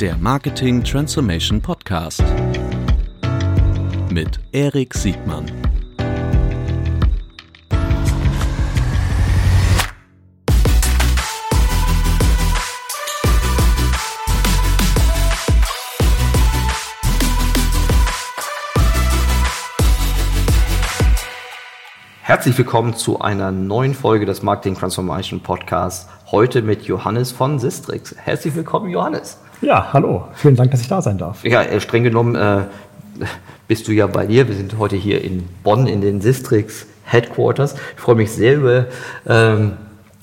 der Marketing Transformation Podcast mit Erik Siegmann. Herzlich willkommen zu einer neuen Folge des Marketing Transformation Podcasts. Heute mit Johannes von Sistrix. Herzlich willkommen, Johannes. Ja, hallo. Vielen Dank, dass ich da sein darf. Ja, äh, streng genommen äh, bist du ja bei dir. Wir sind heute hier in Bonn in den Sistrix Headquarters. Ich freue mich sehr über ähm,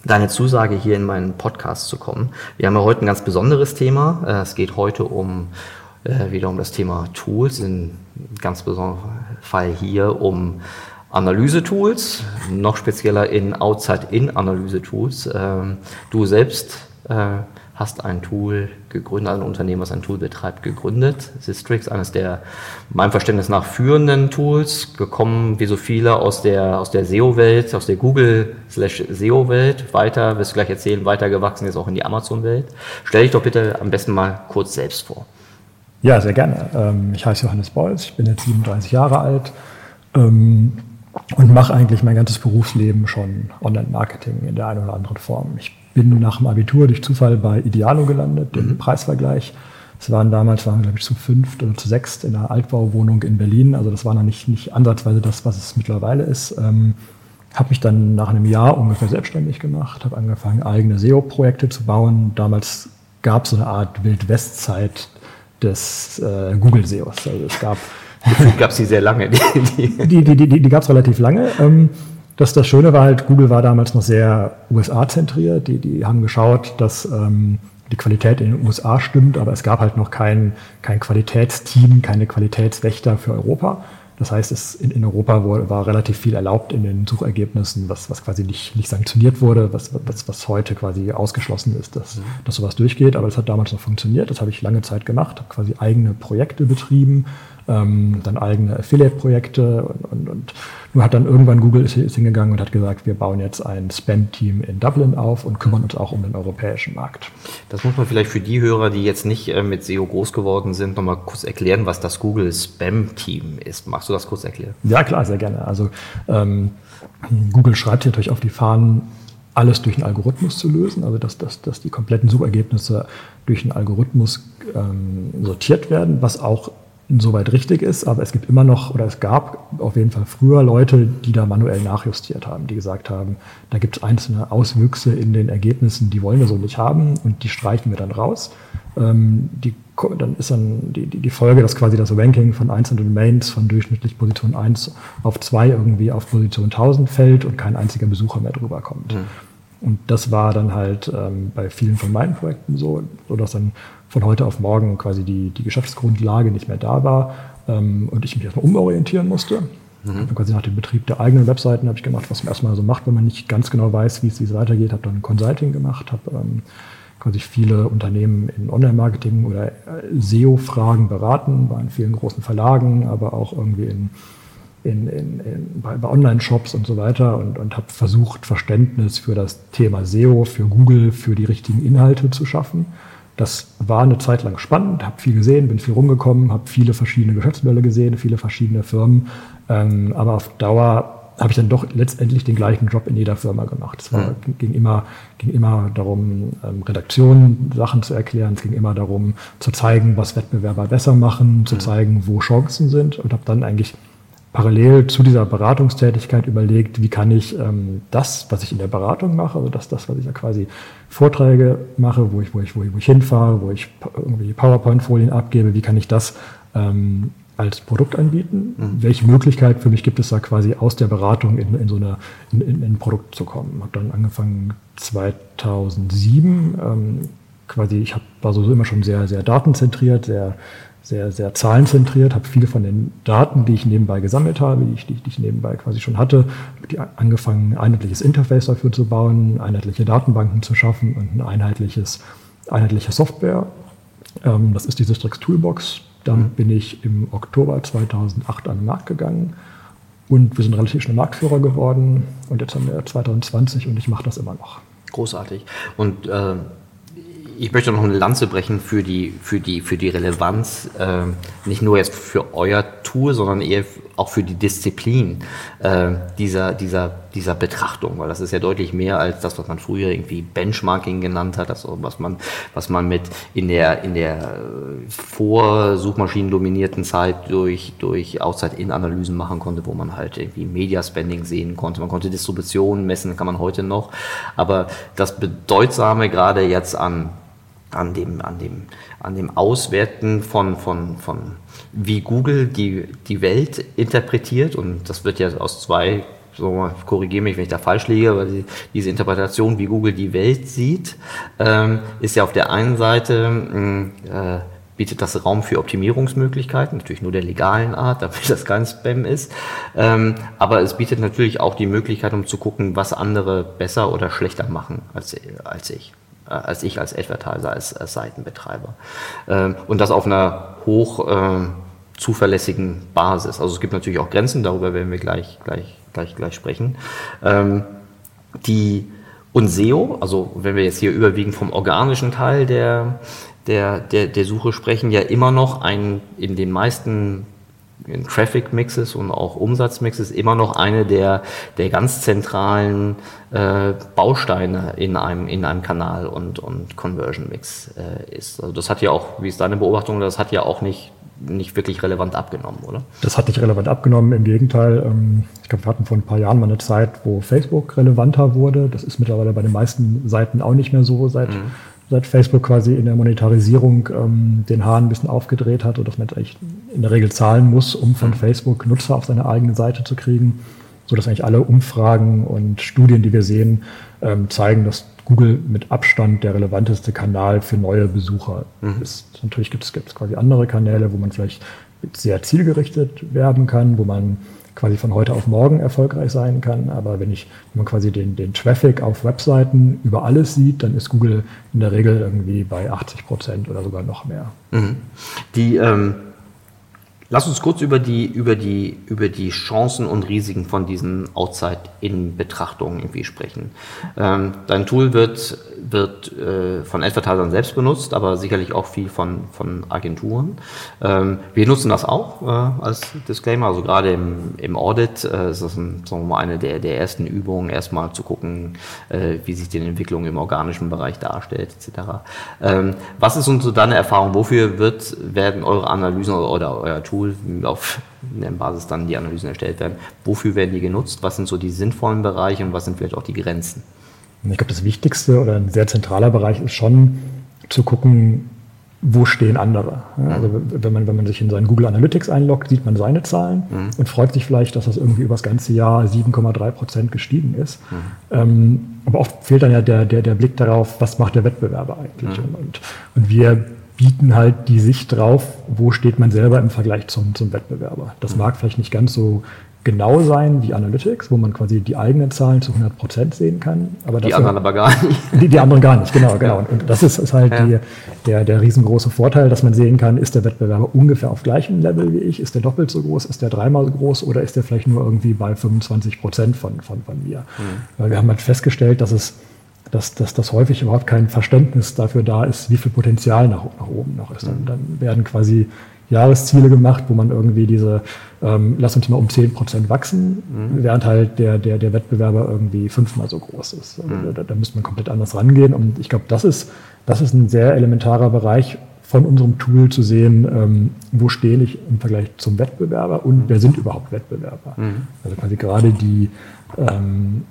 deine Zusage, hier in meinen Podcast zu kommen. Wir haben ja heute ein ganz besonderes Thema. Äh, es geht heute um äh, wieder um das Thema Tools, in ganz besonderen Fall hier um Analyse-Tools, noch spezieller in Outside-In-Analyse-Tools. Ähm, du selbst äh, hast ein Tool gegründet, ein Unternehmen, was ein Tool betreibt, gegründet. Sistrix, eines der meinem Verständnis nach führenden Tools, gekommen wie so viele aus der, aus der SEO-Welt, aus der Google-SEO-Welt, weiter, wirst du gleich erzählen, weitergewachsen jetzt auch in die Amazon-Welt. Stell dich doch bitte am besten mal kurz selbst vor. Ja, sehr gerne. Ähm, ich heiße Johannes Beuys, ich bin jetzt 37 Jahre alt. Ähm, und mache eigentlich mein ganzes Berufsleben schon Online-Marketing in der einen oder anderen Form. Ich bin nach dem Abitur durch Zufall bei Idealo gelandet, dem mhm. Preisvergleich. Es waren damals, waren wir, glaube ich, zu fünft oder zu sechst in einer Altbauwohnung in Berlin. Also das war noch nicht, nicht ansatzweise das, was es mittlerweile ist. Ähm, habe mich dann nach einem Jahr ungefähr selbstständig gemacht, habe angefangen, eigene SEO-Projekte zu bauen. Damals gab es so eine Art Wildwestzeit des äh, Google-SEOs. Also es gab gab es die sehr lange. Die, die, die, die, die gab es relativ lange. Ähm, das, das Schöne war halt, Google war damals noch sehr USA-zentriert. Die, die haben geschaut, dass ähm, die Qualität in den USA stimmt, aber es gab halt noch kein, kein Qualitätsteam, keine Qualitätswächter für Europa. Das heißt, es in, in Europa war, war relativ viel erlaubt in den Suchergebnissen, was, was quasi nicht, nicht sanktioniert wurde, was, was, was heute quasi ausgeschlossen ist, dass, mhm. dass sowas durchgeht. Aber es hat damals noch funktioniert. Das habe ich lange Zeit gemacht, habe quasi eigene Projekte betrieben, ähm, dann eigene Affiliate-Projekte und, und, und nur hat dann irgendwann Google ist, ist, hingegangen und hat gesagt, wir bauen jetzt ein Spam-Team in Dublin auf und kümmern uns auch um den europäischen Markt. Das muss man vielleicht für die Hörer, die jetzt nicht äh, mit SEO groß geworden sind, nochmal kurz erklären, was das Google Spam-Team ist. Magst du das kurz erklären? Ja, klar, sehr gerne. Also ähm, Google schreibt hier natürlich auf die Fahnen, alles durch einen Algorithmus zu lösen, also dass, dass, dass die kompletten Suchergebnisse durch einen Algorithmus ähm, sortiert werden, was auch insoweit richtig ist, aber es gibt immer noch, oder es gab auf jeden Fall früher Leute, die da manuell nachjustiert haben, die gesagt haben, da gibt es einzelne Auswüchse in den Ergebnissen, die wollen wir so nicht haben und die streichen wir dann raus. Ähm, die, dann ist dann die, die, die, Folge, dass quasi das Ranking von einzelnen Domains von durchschnittlich Position 1 auf 2 irgendwie auf Position 1000 fällt und kein einziger Besucher mehr drüber kommt. Mhm. Und das war dann halt ähm, bei vielen von meinen Projekten so, so dass dann von heute auf morgen quasi die, die Geschäftsgrundlage nicht mehr da war ähm, und ich mich erstmal umorientieren musste. Mhm. Quasi nach dem Betrieb der eigenen Webseiten habe ich gemacht, was man erstmal so macht, wenn man nicht ganz genau weiß, wie es, wie es weitergeht. Habe dann Consulting gemacht, habe ähm, quasi viele Unternehmen in Online-Marketing oder äh, SEO-Fragen beraten, war in vielen großen Verlagen, aber auch irgendwie in, in, in, in bei, bei Online-Shops und so weiter und, und habe versucht, Verständnis für das Thema SEO, für Google, für die richtigen Inhalte zu schaffen. Das war eine Zeit lang spannend, habe viel gesehen, bin viel rumgekommen, habe viele verschiedene Geschäftsmodelle gesehen, viele verschiedene Firmen. Ähm, aber auf Dauer habe ich dann doch letztendlich den gleichen Job in jeder Firma gemacht. Es war, mhm. ging, immer, ging immer darum, ähm, Redaktionen Sachen zu erklären. Es ging immer darum, zu zeigen, was Wettbewerber besser machen, zu mhm. zeigen, wo Chancen sind und habe dann eigentlich parallel zu dieser Beratungstätigkeit überlegt, wie kann ich ähm, das, was ich in der Beratung mache, also das, das, was ich ja quasi Vorträge mache, wo ich, wo ich, wo ich, wo ich hinfahre, wo ich irgendwie PowerPoint-Folien abgebe, wie kann ich das ähm, als Produkt anbieten? Mhm. Welche Möglichkeit für mich gibt es da quasi aus der Beratung in, in so eine, in, in, ein Produkt zu kommen? Habe dann angefangen 2007, ähm, quasi, ich hab, war so immer schon sehr, sehr datenzentriert, sehr sehr, sehr zahlenzentriert, habe viele von den Daten, die ich nebenbei gesammelt habe, die ich, die, ich nebenbei quasi schon hatte, angefangen, ein einheitliches Interface dafür zu bauen, einheitliche Datenbanken zu schaffen und ein einheitliches, einheitliche Software. Ähm, das ist die Systrix Toolbox. Dann mhm. bin ich im Oktober 2008 an den Markt gegangen und wir sind relativ schnell Marktführer geworden und jetzt haben wir 2020 und ich mache das immer noch. Großartig. Und äh ich möchte noch eine Lanze brechen für die, für die, für die Relevanz, äh, nicht nur jetzt für euer Tool, sondern eher auch für die Disziplin äh, dieser, dieser, dieser Betrachtung, weil das ist ja deutlich mehr als das, was man früher irgendwie Benchmarking genannt hat, also was man, was man mit in der, in der äh, vor Suchmaschinen dominierten Zeit durch, durch Outside-In-Analysen machen konnte, wo man halt irgendwie Media-Spending sehen konnte. Man konnte Distribution messen, kann man heute noch. Aber das Bedeutsame gerade jetzt an an dem, an dem, an dem Auswerten von, von, von wie Google die, die Welt interpretiert. Und das wird ja aus zwei, so korrigiere mich, wenn ich da falsch liege, weil die, diese Interpretation, wie Google die Welt sieht, ähm, ist ja auf der einen Seite, mm, äh, bietet das Raum für Optimierungsmöglichkeiten, natürlich nur der legalen Art, damit das kein Spam ist. Ähm, aber es bietet natürlich auch die Möglichkeit, um zu gucken, was andere besser oder schlechter machen als, als ich. Äh, als ich als Advertiser, als, als Seitenbetreiber. Ähm, und das auf einer hoch äh, zuverlässigen Basis. Also es gibt natürlich auch Grenzen, darüber werden wir gleich, gleich, gleich, gleich sprechen. Ähm, die und SEO, also wenn wir jetzt hier überwiegend vom organischen Teil der, der, der, der Suche sprechen, ja immer noch ein in den meisten in Traffic Mixes und auch Umsatzmixes immer noch eine der, der ganz zentralen äh, Bausteine in einem, in einem Kanal und, und Conversion Mix äh, ist. Also das hat ja auch, wie ist deine Beobachtung, das hat ja auch nicht, nicht wirklich relevant abgenommen, oder? Das hat nicht relevant abgenommen, im Gegenteil. Ähm, ich glaube, wir hatten vor ein paar Jahren mal eine Zeit, wo Facebook relevanter wurde. Das ist mittlerweile bei den meisten Seiten auch nicht mehr so seit mhm seit Facebook quasi in der Monetarisierung ähm, den Hahn ein bisschen aufgedreht hat und dass man eigentlich in der Regel zahlen muss, um von mhm. Facebook Nutzer auf seine eigene Seite zu kriegen, so dass eigentlich alle Umfragen und Studien, die wir sehen, ähm, zeigen, dass Google mit Abstand der relevanteste Kanal für neue Besucher mhm. ist. Natürlich gibt es, gibt es quasi andere Kanäle, wo man vielleicht sehr zielgerichtet werben kann, wo man quasi von heute auf morgen erfolgreich sein kann. Aber wenn ich, wenn man quasi den, den Traffic auf Webseiten über alles sieht, dann ist Google in der Regel irgendwie bei 80 Prozent oder sogar noch mehr. Mhm. Die ähm Lass uns kurz über die, über die, über die Chancen und Risiken von diesen Outside-In-Betrachtungen irgendwie sprechen. Ähm, dein Tool wird, wird äh, von Advertisern selbst benutzt, aber sicherlich auch viel von, von Agenturen. Ähm, wir nutzen das auch äh, als Disclaimer, also gerade im, im Audit äh, ist das ein, sagen wir mal, eine der, der ersten Übungen, erstmal zu gucken, äh, wie sich die Entwicklung im organischen Bereich darstellt, etc. Ähm, was ist unsere deine Erfahrung? Wofür wird, werden eure Analysen oder euer Tool Tool, auf der Basis dann die Analysen erstellt werden. Wofür werden die genutzt? Was sind so die sinnvollen Bereiche und was sind vielleicht auch die Grenzen? Ich glaube, das Wichtigste oder ein sehr zentraler Bereich ist schon zu gucken, wo stehen andere. Also wenn man, wenn man sich in seinen Google Analytics einloggt, sieht man seine Zahlen mhm. und freut sich vielleicht, dass das irgendwie über das ganze Jahr 7,3 Prozent gestiegen ist. Mhm. Ähm, aber oft fehlt dann ja der, der, der Blick darauf, was macht der Wettbewerber eigentlich. Mhm. Und, und wir bieten halt die Sicht drauf, wo steht man selber im Vergleich zum, zum Wettbewerber. Das mhm. mag vielleicht nicht ganz so genau sein wie Analytics, wo man quasi die eigenen Zahlen zu 100 Prozent sehen kann. Aber die anderen aber gar nicht. Die, die anderen gar nicht, genau. genau. Und das ist, ist halt ja. die, der, der riesengroße Vorteil, dass man sehen kann, ist der Wettbewerber ungefähr auf gleichem Level wie ich, ist der doppelt so groß, ist der dreimal so groß oder ist der vielleicht nur irgendwie bei 25 Prozent von, von, von mir. Mhm. Weil wir haben halt festgestellt, dass es dass, dass, dass häufig überhaupt kein Verständnis dafür da ist, wie viel Potenzial nach, nach oben noch ist. Dann, dann werden quasi Jahresziele gemacht, wo man irgendwie diese, ähm, lass uns mal um 10 Prozent wachsen, mhm. während halt der, der, der Wettbewerber irgendwie fünfmal so groß ist. Also mhm. da, da müsste man komplett anders rangehen. Und ich glaube, das ist, das ist ein sehr elementarer Bereich von unserem Tool zu sehen, ähm, wo stehe ich im Vergleich zum Wettbewerber und mhm. wer sind überhaupt Wettbewerber. Mhm. Also quasi gerade die ähm,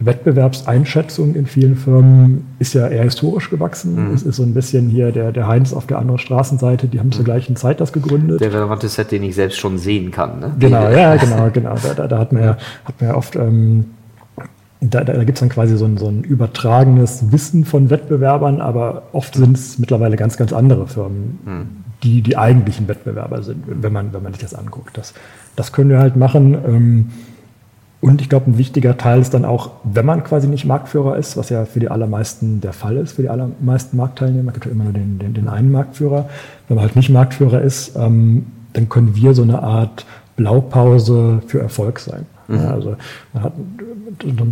Wettbewerbseinschätzung in vielen Firmen ist ja eher historisch gewachsen. Mhm. Es ist so ein bisschen hier der, der Heinz auf der anderen Straßenseite, die haben zur mhm. gleichen Zeit das gegründet. Der relevante Set, den ich selbst schon sehen kann. Ne? Genau, ja, genau, genau. Da, da, da hat man ja, hat man ja oft, ähm, da, da gibt es dann quasi so ein, so ein übertragenes Wissen von Wettbewerbern, aber oft sind es mittlerweile ganz, ganz andere Firmen, mhm. die die eigentlichen Wettbewerber sind, wenn man, wenn man sich das anguckt. Das, das können wir halt machen. Ähm, und ich glaube, ein wichtiger Teil ist dann auch, wenn man quasi nicht Marktführer ist, was ja für die allermeisten der Fall ist, für die allermeisten Marktteilnehmer, gibt ja immer nur den, den, den einen Marktführer. Wenn man halt nicht Marktführer ist, ähm, dann können wir so eine Art Blaupause für Erfolg sein. Mhm. Ja, also, man hat,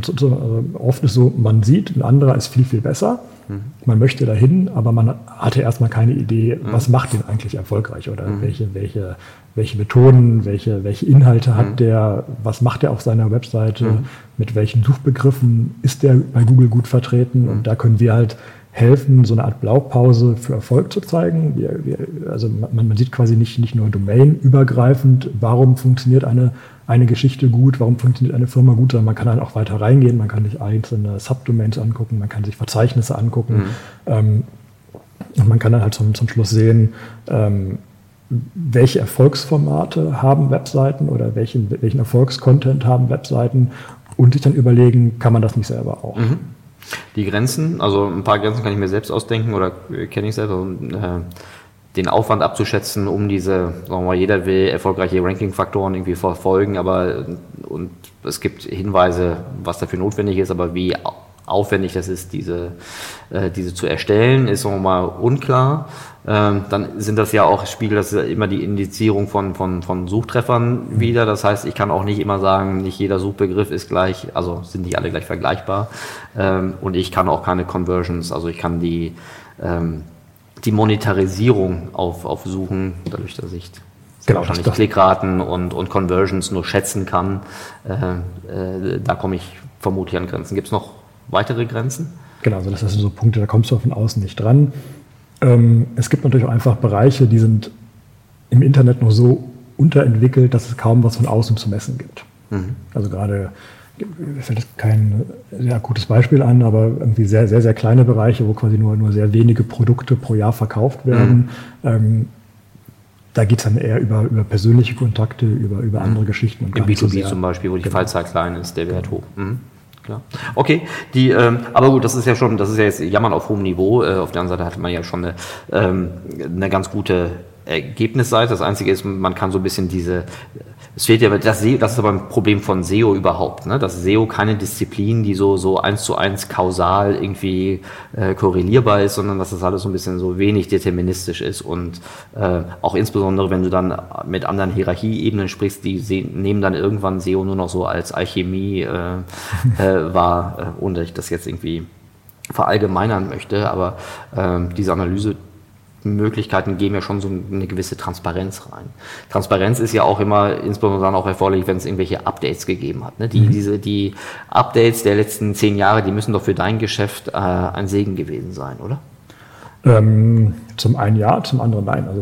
also oft ist so, man sieht, ein anderer ist viel, viel besser. Mhm. Man möchte dahin, aber man hatte erstmal keine Idee, mhm. was macht den eigentlich erfolgreich oder mhm. welche, welche, welche Methoden, welche, welche Inhalte hat mhm. der, was macht er auf seiner Webseite, mhm. mit welchen Suchbegriffen ist der bei Google gut vertreten. Und da können wir halt helfen, so eine Art Blaupause für Erfolg zu zeigen. Wir, wir, also man, man, sieht quasi nicht, nicht nur domainübergreifend, warum funktioniert eine, eine Geschichte gut, warum funktioniert eine Firma gut, sondern man kann dann auch weiter reingehen, man kann sich einzelne Subdomains angucken, man kann sich Verzeichnisse angucken. Mhm. Ähm, und man kann dann halt zum, zum Schluss sehen, ähm, welche Erfolgsformate haben Webseiten oder welchen, welchen Erfolgscontent haben Webseiten und sich dann überlegen, kann man das nicht selber auch. Mhm. Die Grenzen, also ein paar Grenzen kann ich mir selbst ausdenken oder kenne ich selber. Also, den Aufwand abzuschätzen, um diese, sagen wir mal, jeder will erfolgreiche Ranking-Faktoren irgendwie verfolgen, aber und es gibt Hinweise, was dafür notwendig ist, aber wie aufwendig das ist, diese, äh, diese zu erstellen, ist sagen wir mal unklar. Ähm, dann sind das ja auch, spiegelt das immer die Indizierung von, von, von Suchtreffern wieder. Das heißt, ich kann auch nicht immer sagen, nicht jeder Suchbegriff ist gleich, also sind die alle gleich vergleichbar. Ähm, und ich kann auch keine Conversions, also ich kann die, ähm, die Monetarisierung auf, auf Suchen, dadurch, dass ich genau, wahrscheinlich Klickraten und, und Conversions nur schätzen kann, äh, äh, da komme ich vermutlich an Grenzen. Gibt es noch weitere Grenzen? Genau, also das sind so Punkte, da kommst du von außen nicht dran. Ähm, es gibt natürlich auch einfach Bereiche, die sind im Internet nur so unterentwickelt, dass es kaum was von außen zu messen gibt. Mhm. Also gerade mir fällt kein sehr gutes Beispiel an, aber irgendwie sehr, sehr, sehr kleine Bereiche, wo quasi nur, nur sehr wenige Produkte pro Jahr verkauft werden. Mhm. Ähm, da geht es dann eher über, über persönliche Kontakte, über, über andere mhm. Geschichten. Und Im B2B so sehr, zum Beispiel, wo die genau. Fallzahl klein ist, der Wert hoch. Mhm. Klar. Okay, die, ähm, aber gut, das ist ja schon, das ist ja jetzt Jammern auf hohem Niveau. Äh, auf der anderen Seite hat man ja schon eine, ähm, eine ganz gute Ergebnisseite. Das Einzige ist, man kann so ein bisschen diese es fehlt ja, das, das ist aber ein Problem von SEO überhaupt, ne? dass SEO keine Disziplin, die so, so eins zu eins kausal irgendwie äh, korrelierbar ist, sondern dass das alles so ein bisschen so wenig deterministisch ist und äh, auch insbesondere, wenn du dann mit anderen Hierarchieebenen sprichst, die sehen, nehmen dann irgendwann SEO nur noch so als Alchemie äh, äh, wahr, äh, ohne dass ich das jetzt irgendwie verallgemeinern möchte, aber äh, diese Analyse Möglichkeiten geben ja schon so eine gewisse Transparenz rein. Transparenz ist ja auch immer insbesondere dann auch erforderlich, wenn es irgendwelche Updates gegeben hat. Ne? Die, mhm. diese, die Updates der letzten zehn Jahre, die müssen doch für dein Geschäft äh, ein Segen gewesen sein, oder? Ähm, zum einen ja, zum anderen nein. Also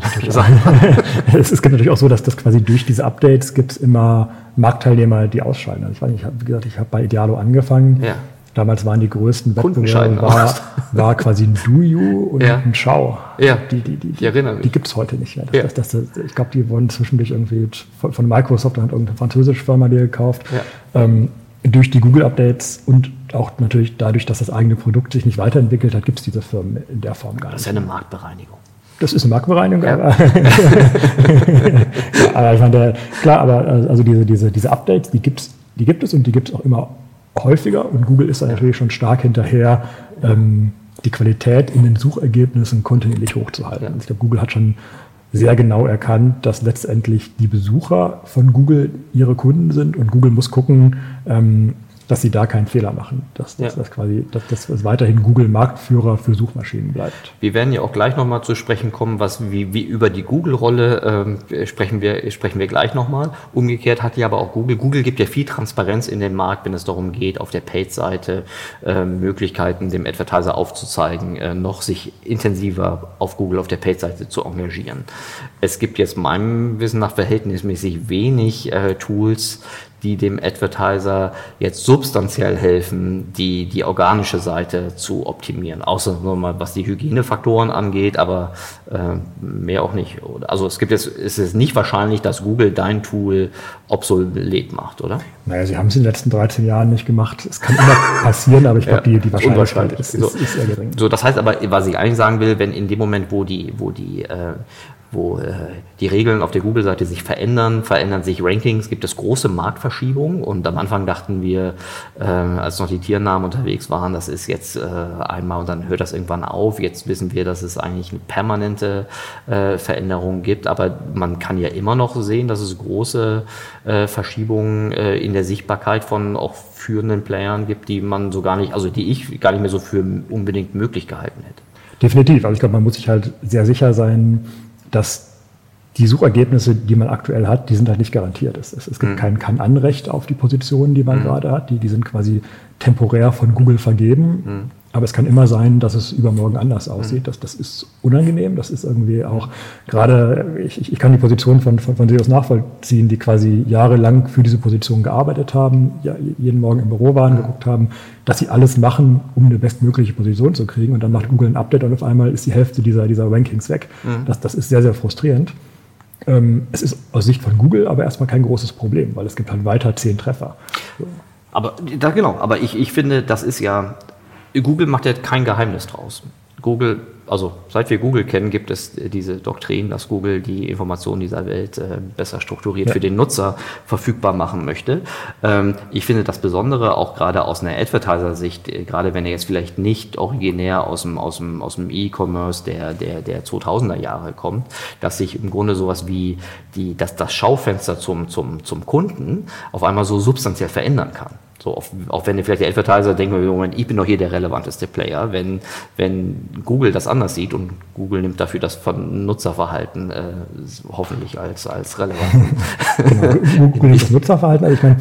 es, ist natürlich auch so, dass das quasi durch diese Updates gibt es immer Marktteilnehmer, die ausscheiden. Also ich weiß nicht, wie gesagt, ich habe bei Idealo angefangen. Ja. Damals waren die größten Wettbewerbe, war, war quasi ein Duyu und ja. ein Schau. Ja, die, die, die, die, die gibt es heute nicht mehr. Das, ja. das, das, ich glaube, die wurden zwischendurch irgendwie von, von Microsoft, hat irgendeine französische Firma die gekauft. Ja. Ähm, durch die Google-Updates und auch natürlich dadurch, dass das eigene Produkt sich nicht weiterentwickelt hat, gibt es diese Firmen in der Form gar nicht. Das ist ja eine Marktbereinigung. Das ist eine Marktbereinigung, ja. aber, aber ich meine, klar, aber also diese, diese, diese Updates, die, gibt's, die gibt es und die gibt es auch immer häufiger und Google ist da natürlich schon stark hinterher, ähm, die Qualität in den Suchergebnissen kontinuierlich hochzuhalten. Ja. Ich glaube, Google hat schon sehr genau erkannt, dass letztendlich die Besucher von Google ihre Kunden sind und Google muss gucken, ähm, dass sie da keinen Fehler machen. Dass, dass, ja. das quasi, dass, dass weiterhin Google Marktführer für Suchmaschinen bleibt. Wir werden ja auch gleich nochmal zu sprechen kommen, was wie, wie über die Google-Rolle ähm, sprechen wir sprechen wir gleich nochmal. Umgekehrt hat ja aber auch Google. Google gibt ja viel Transparenz in den Markt, wenn es darum geht, auf der Paid-Seite äh, Möglichkeiten dem Advertiser aufzuzeigen, äh, noch sich intensiver auf Google auf der Paid-Seite zu engagieren. Es gibt jetzt meinem Wissen nach verhältnismäßig wenig äh, Tools, die dem Advertiser jetzt substanziell helfen, die, die organische Seite zu optimieren. Außer nur mal, was die Hygienefaktoren angeht, aber äh, mehr auch nicht. Also es gibt jetzt, es ist nicht wahrscheinlich, dass Google dein Tool obsolet macht, oder? Naja, sie haben es in den letzten 13 Jahren nicht gemacht. Es kann immer passieren, aber ich glaube, ja, die, die Wahrscheinlichkeit ist, ist, ist, sehr gering. So, das heißt aber, was ich eigentlich sagen will, wenn in dem Moment, wo die, wo die äh, wo äh, die Regeln auf der Google-Seite sich verändern, verändern sich Rankings, gibt es große Marktverschiebungen und am Anfang dachten wir, äh, als noch die Tiernamen unterwegs waren, das ist jetzt äh, einmal und dann hört das irgendwann auf. Jetzt wissen wir, dass es eigentlich eine permanente äh, Veränderung gibt, aber man kann ja immer noch sehen, dass es große äh, Verschiebungen äh, in der Sichtbarkeit von auch führenden Playern gibt, die man so gar nicht, also die ich gar nicht mehr so für unbedingt möglich gehalten hätte. Definitiv. Also ich glaube, man muss sich halt sehr sicher sein, dass die Suchergebnisse, die man aktuell hat, die sind halt nicht garantiert. Es, es, gibt mhm. kein, kein Anrecht auf die Positionen, die man mhm. gerade hat. Die, die sind quasi temporär von Google vergeben. Aber es kann immer sein, dass es übermorgen anders aussieht. Mhm. Das, das ist unangenehm. Das ist irgendwie auch gerade, ich, ich kann die Position von, von, von SEOs nachvollziehen, die quasi jahrelang für diese Position gearbeitet haben, ja, jeden Morgen im Büro waren, mhm. geguckt haben, dass sie alles machen, um eine bestmögliche Position zu kriegen. Und dann macht Google ein Update und auf einmal ist die Hälfte dieser, dieser Rankings weg. Mhm. Das, das ist sehr, sehr frustrierend. Ähm, es ist aus Sicht von Google aber erstmal kein großes Problem, weil es gibt halt weiter zehn Treffer. Aber da genau, aber ich, ich finde, das ist ja, Google macht ja kein Geheimnis draus. Google, also seit wir Google kennen, gibt es diese Doktrin, dass Google die Informationen dieser Welt äh, besser strukturiert ja. für den Nutzer verfügbar machen möchte. Ähm, ich finde das Besondere auch gerade aus einer Advertiser-Sicht, äh, gerade wenn er jetzt vielleicht nicht originär aus dem, aus dem, aus dem E-Commerce der, der, der 2000er Jahre kommt, dass sich im Grunde sowas wie die, dass das Schaufenster zum, zum, zum Kunden auf einmal so substanziell verändern kann. So, auch, auch wenn vielleicht der Advertiser denkt, Moment, ich bin doch hier der relevanteste Player. Wenn, wenn Google das anders sieht und Google nimmt dafür das von Nutzerverhalten äh, hoffentlich als, als relevant. genau, Google nimmt das Nutzerverhalten. Also ich meine,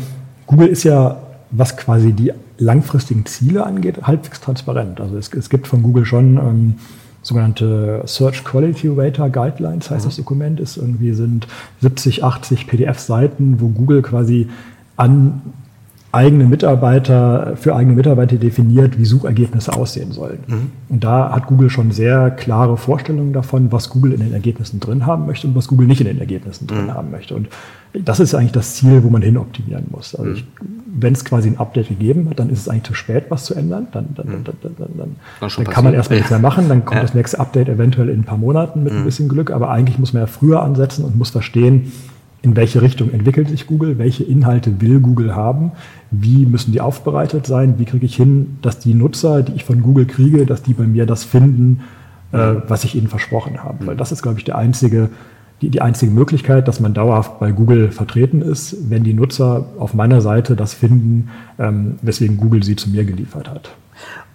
Google ist ja, was quasi die langfristigen Ziele angeht, halbwegs transparent. Also es, es gibt von Google schon ähm, sogenannte Search Quality Rater Guidelines, heißt mhm. das Dokument, ist irgendwie sind 70, 80 PDF-Seiten, wo Google quasi an eigene Mitarbeiter, für eigene Mitarbeiter definiert, wie Suchergebnisse aussehen sollen. Mhm. Und da hat Google schon sehr klare Vorstellungen davon, was Google in den Ergebnissen drin haben möchte und was Google nicht in den Ergebnissen drin mhm. haben möchte. Und das ist eigentlich das Ziel, wo man hin optimieren muss. Also mhm. wenn es quasi ein Update gegeben hat, dann ist es eigentlich zu spät, was zu ändern. Dann, dann, mhm. dann, dann, dann, dann kann man erstmal nichts mehr machen. Dann kommt ja. das nächste Update eventuell in ein paar Monaten mit ein mhm. bisschen Glück. Aber eigentlich muss man ja früher ansetzen und muss verstehen, in welche Richtung entwickelt sich Google, welche Inhalte will Google haben, wie müssen die aufbereitet sein, wie kriege ich hin, dass die Nutzer, die ich von Google kriege, dass die bei mir das finden, äh, was ich ihnen versprochen habe. Weil das ist, glaube ich, der einzige, die, die einzige Möglichkeit, dass man dauerhaft bei Google vertreten ist, wenn die Nutzer auf meiner Seite das finden, ähm, weswegen Google sie zu mir geliefert hat.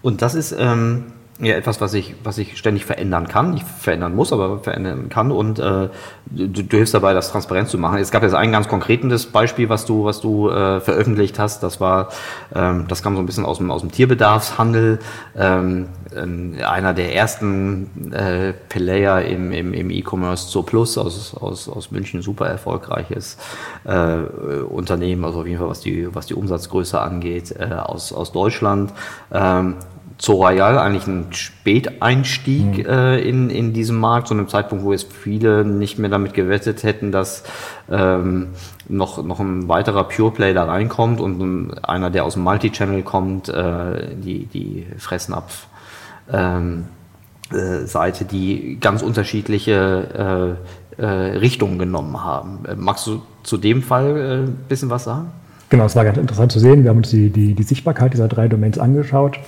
Und das ist ähm ja etwas, was ich, was ich ständig verändern kann, nicht verändern muss, aber verändern kann und äh, du, du hilfst dabei, das transparent zu machen. Es gab jetzt ein ganz konkretes Beispiel, was du, was du äh, veröffentlicht hast. Das war, ähm, das kam so ein bisschen aus dem, aus dem Tierbedarfshandel. Ähm, einer der ersten äh, Player im, im, im E-Commerce Zo Plus aus, aus, aus München, super erfolgreiches äh, Unternehmen, also auf jeden Fall was die, was die Umsatzgröße angeht, äh, aus, aus Deutschland. Ähm, Royal eigentlich ein Späteinstieg mhm. äh, in, in diesem Markt, zu einem Zeitpunkt, wo jetzt viele nicht mehr damit gewettet hätten, dass ähm, noch, noch ein weiterer Pure Play da reinkommt und einer, der aus dem Multi-Channel kommt, äh, die, die fressen ab. Ähm, äh, Seite, die ganz unterschiedliche äh, äh, Richtungen genommen haben. Äh, magst du zu dem Fall ein bisschen was sagen? Genau, es war ganz interessant zu sehen. Wir haben uns die, die, die Sichtbarkeit dieser drei Domains angeschaut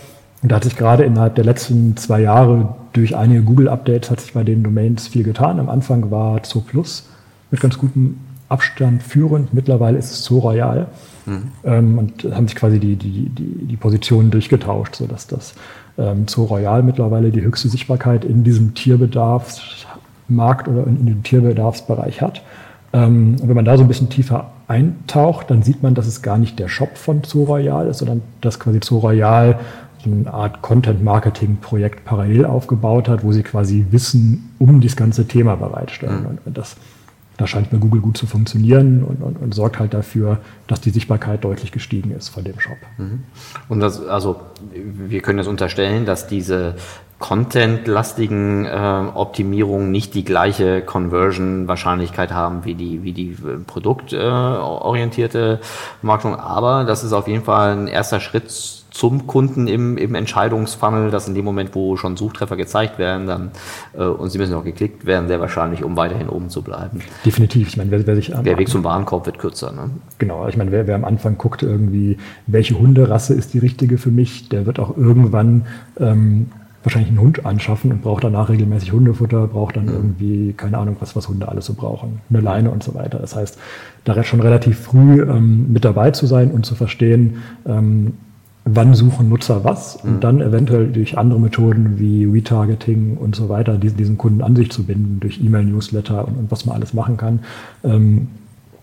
und da hat sich gerade innerhalb der letzten zwei Jahre durch einige Google-Updates hat sich bei den Domains viel getan. Am Anfang war Zo Plus mit ganz gutem Abstand führend. Mittlerweile ist es Zo Royal. Mhm. Ähm, und haben sich quasi die, die, die, die Positionen durchgetauscht, sodass das ähm, Zoo Royal mittlerweile die höchste Sichtbarkeit in diesem Tierbedarfsmarkt oder in, in dem Tierbedarfsbereich hat. Ähm, und wenn man da so ein bisschen tiefer eintaucht, dann sieht man, dass es gar nicht der Shop von Zoo Royal ist, sondern dass quasi Zoo Royal so eine Art Content-Marketing-Projekt parallel aufgebaut hat, wo sie quasi Wissen um das ganze Thema bereitstellen. Mhm. Und das, das scheint bei Google gut zu funktionieren und, und, und, sorgt halt dafür, dass die Sichtbarkeit deutlich gestiegen ist von dem Shop. Mhm. Und das, also wir können jetzt unterstellen, dass diese Content-lastigen äh, Optimierungen nicht die gleiche Conversion-Wahrscheinlichkeit haben wie die, wie die äh, produktorientierte äh, Marketing, aber das ist auf jeden Fall ein erster Schritt zum Kunden im, im Entscheidungsfunnel, dass in dem Moment, wo schon Suchtreffer gezeigt werden, dann äh, und sie müssen auch geklickt werden, sehr wahrscheinlich, um weiterhin oben zu bleiben. Definitiv. Ich meine, wer, wer sich der Weg zum Warenkorb wird kürzer. Ne? Genau. Ich meine, wer, wer am Anfang guckt irgendwie, welche Hunderasse ist die richtige für mich, der wird auch irgendwann ähm, wahrscheinlich einen Hund anschaffen und braucht danach regelmäßig Hundefutter, braucht dann irgendwie, keine Ahnung, was, was Hunde alles so brauchen, eine Leine und so weiter. Das heißt, da schon relativ früh ähm, mit dabei zu sein und zu verstehen, ähm, wann suchen Nutzer was und mhm. dann eventuell durch andere Methoden wie Retargeting und so weiter diesen, diesen Kunden an sich zu binden, durch E-Mail-Newsletter und, und, was man alles machen kann. Ähm,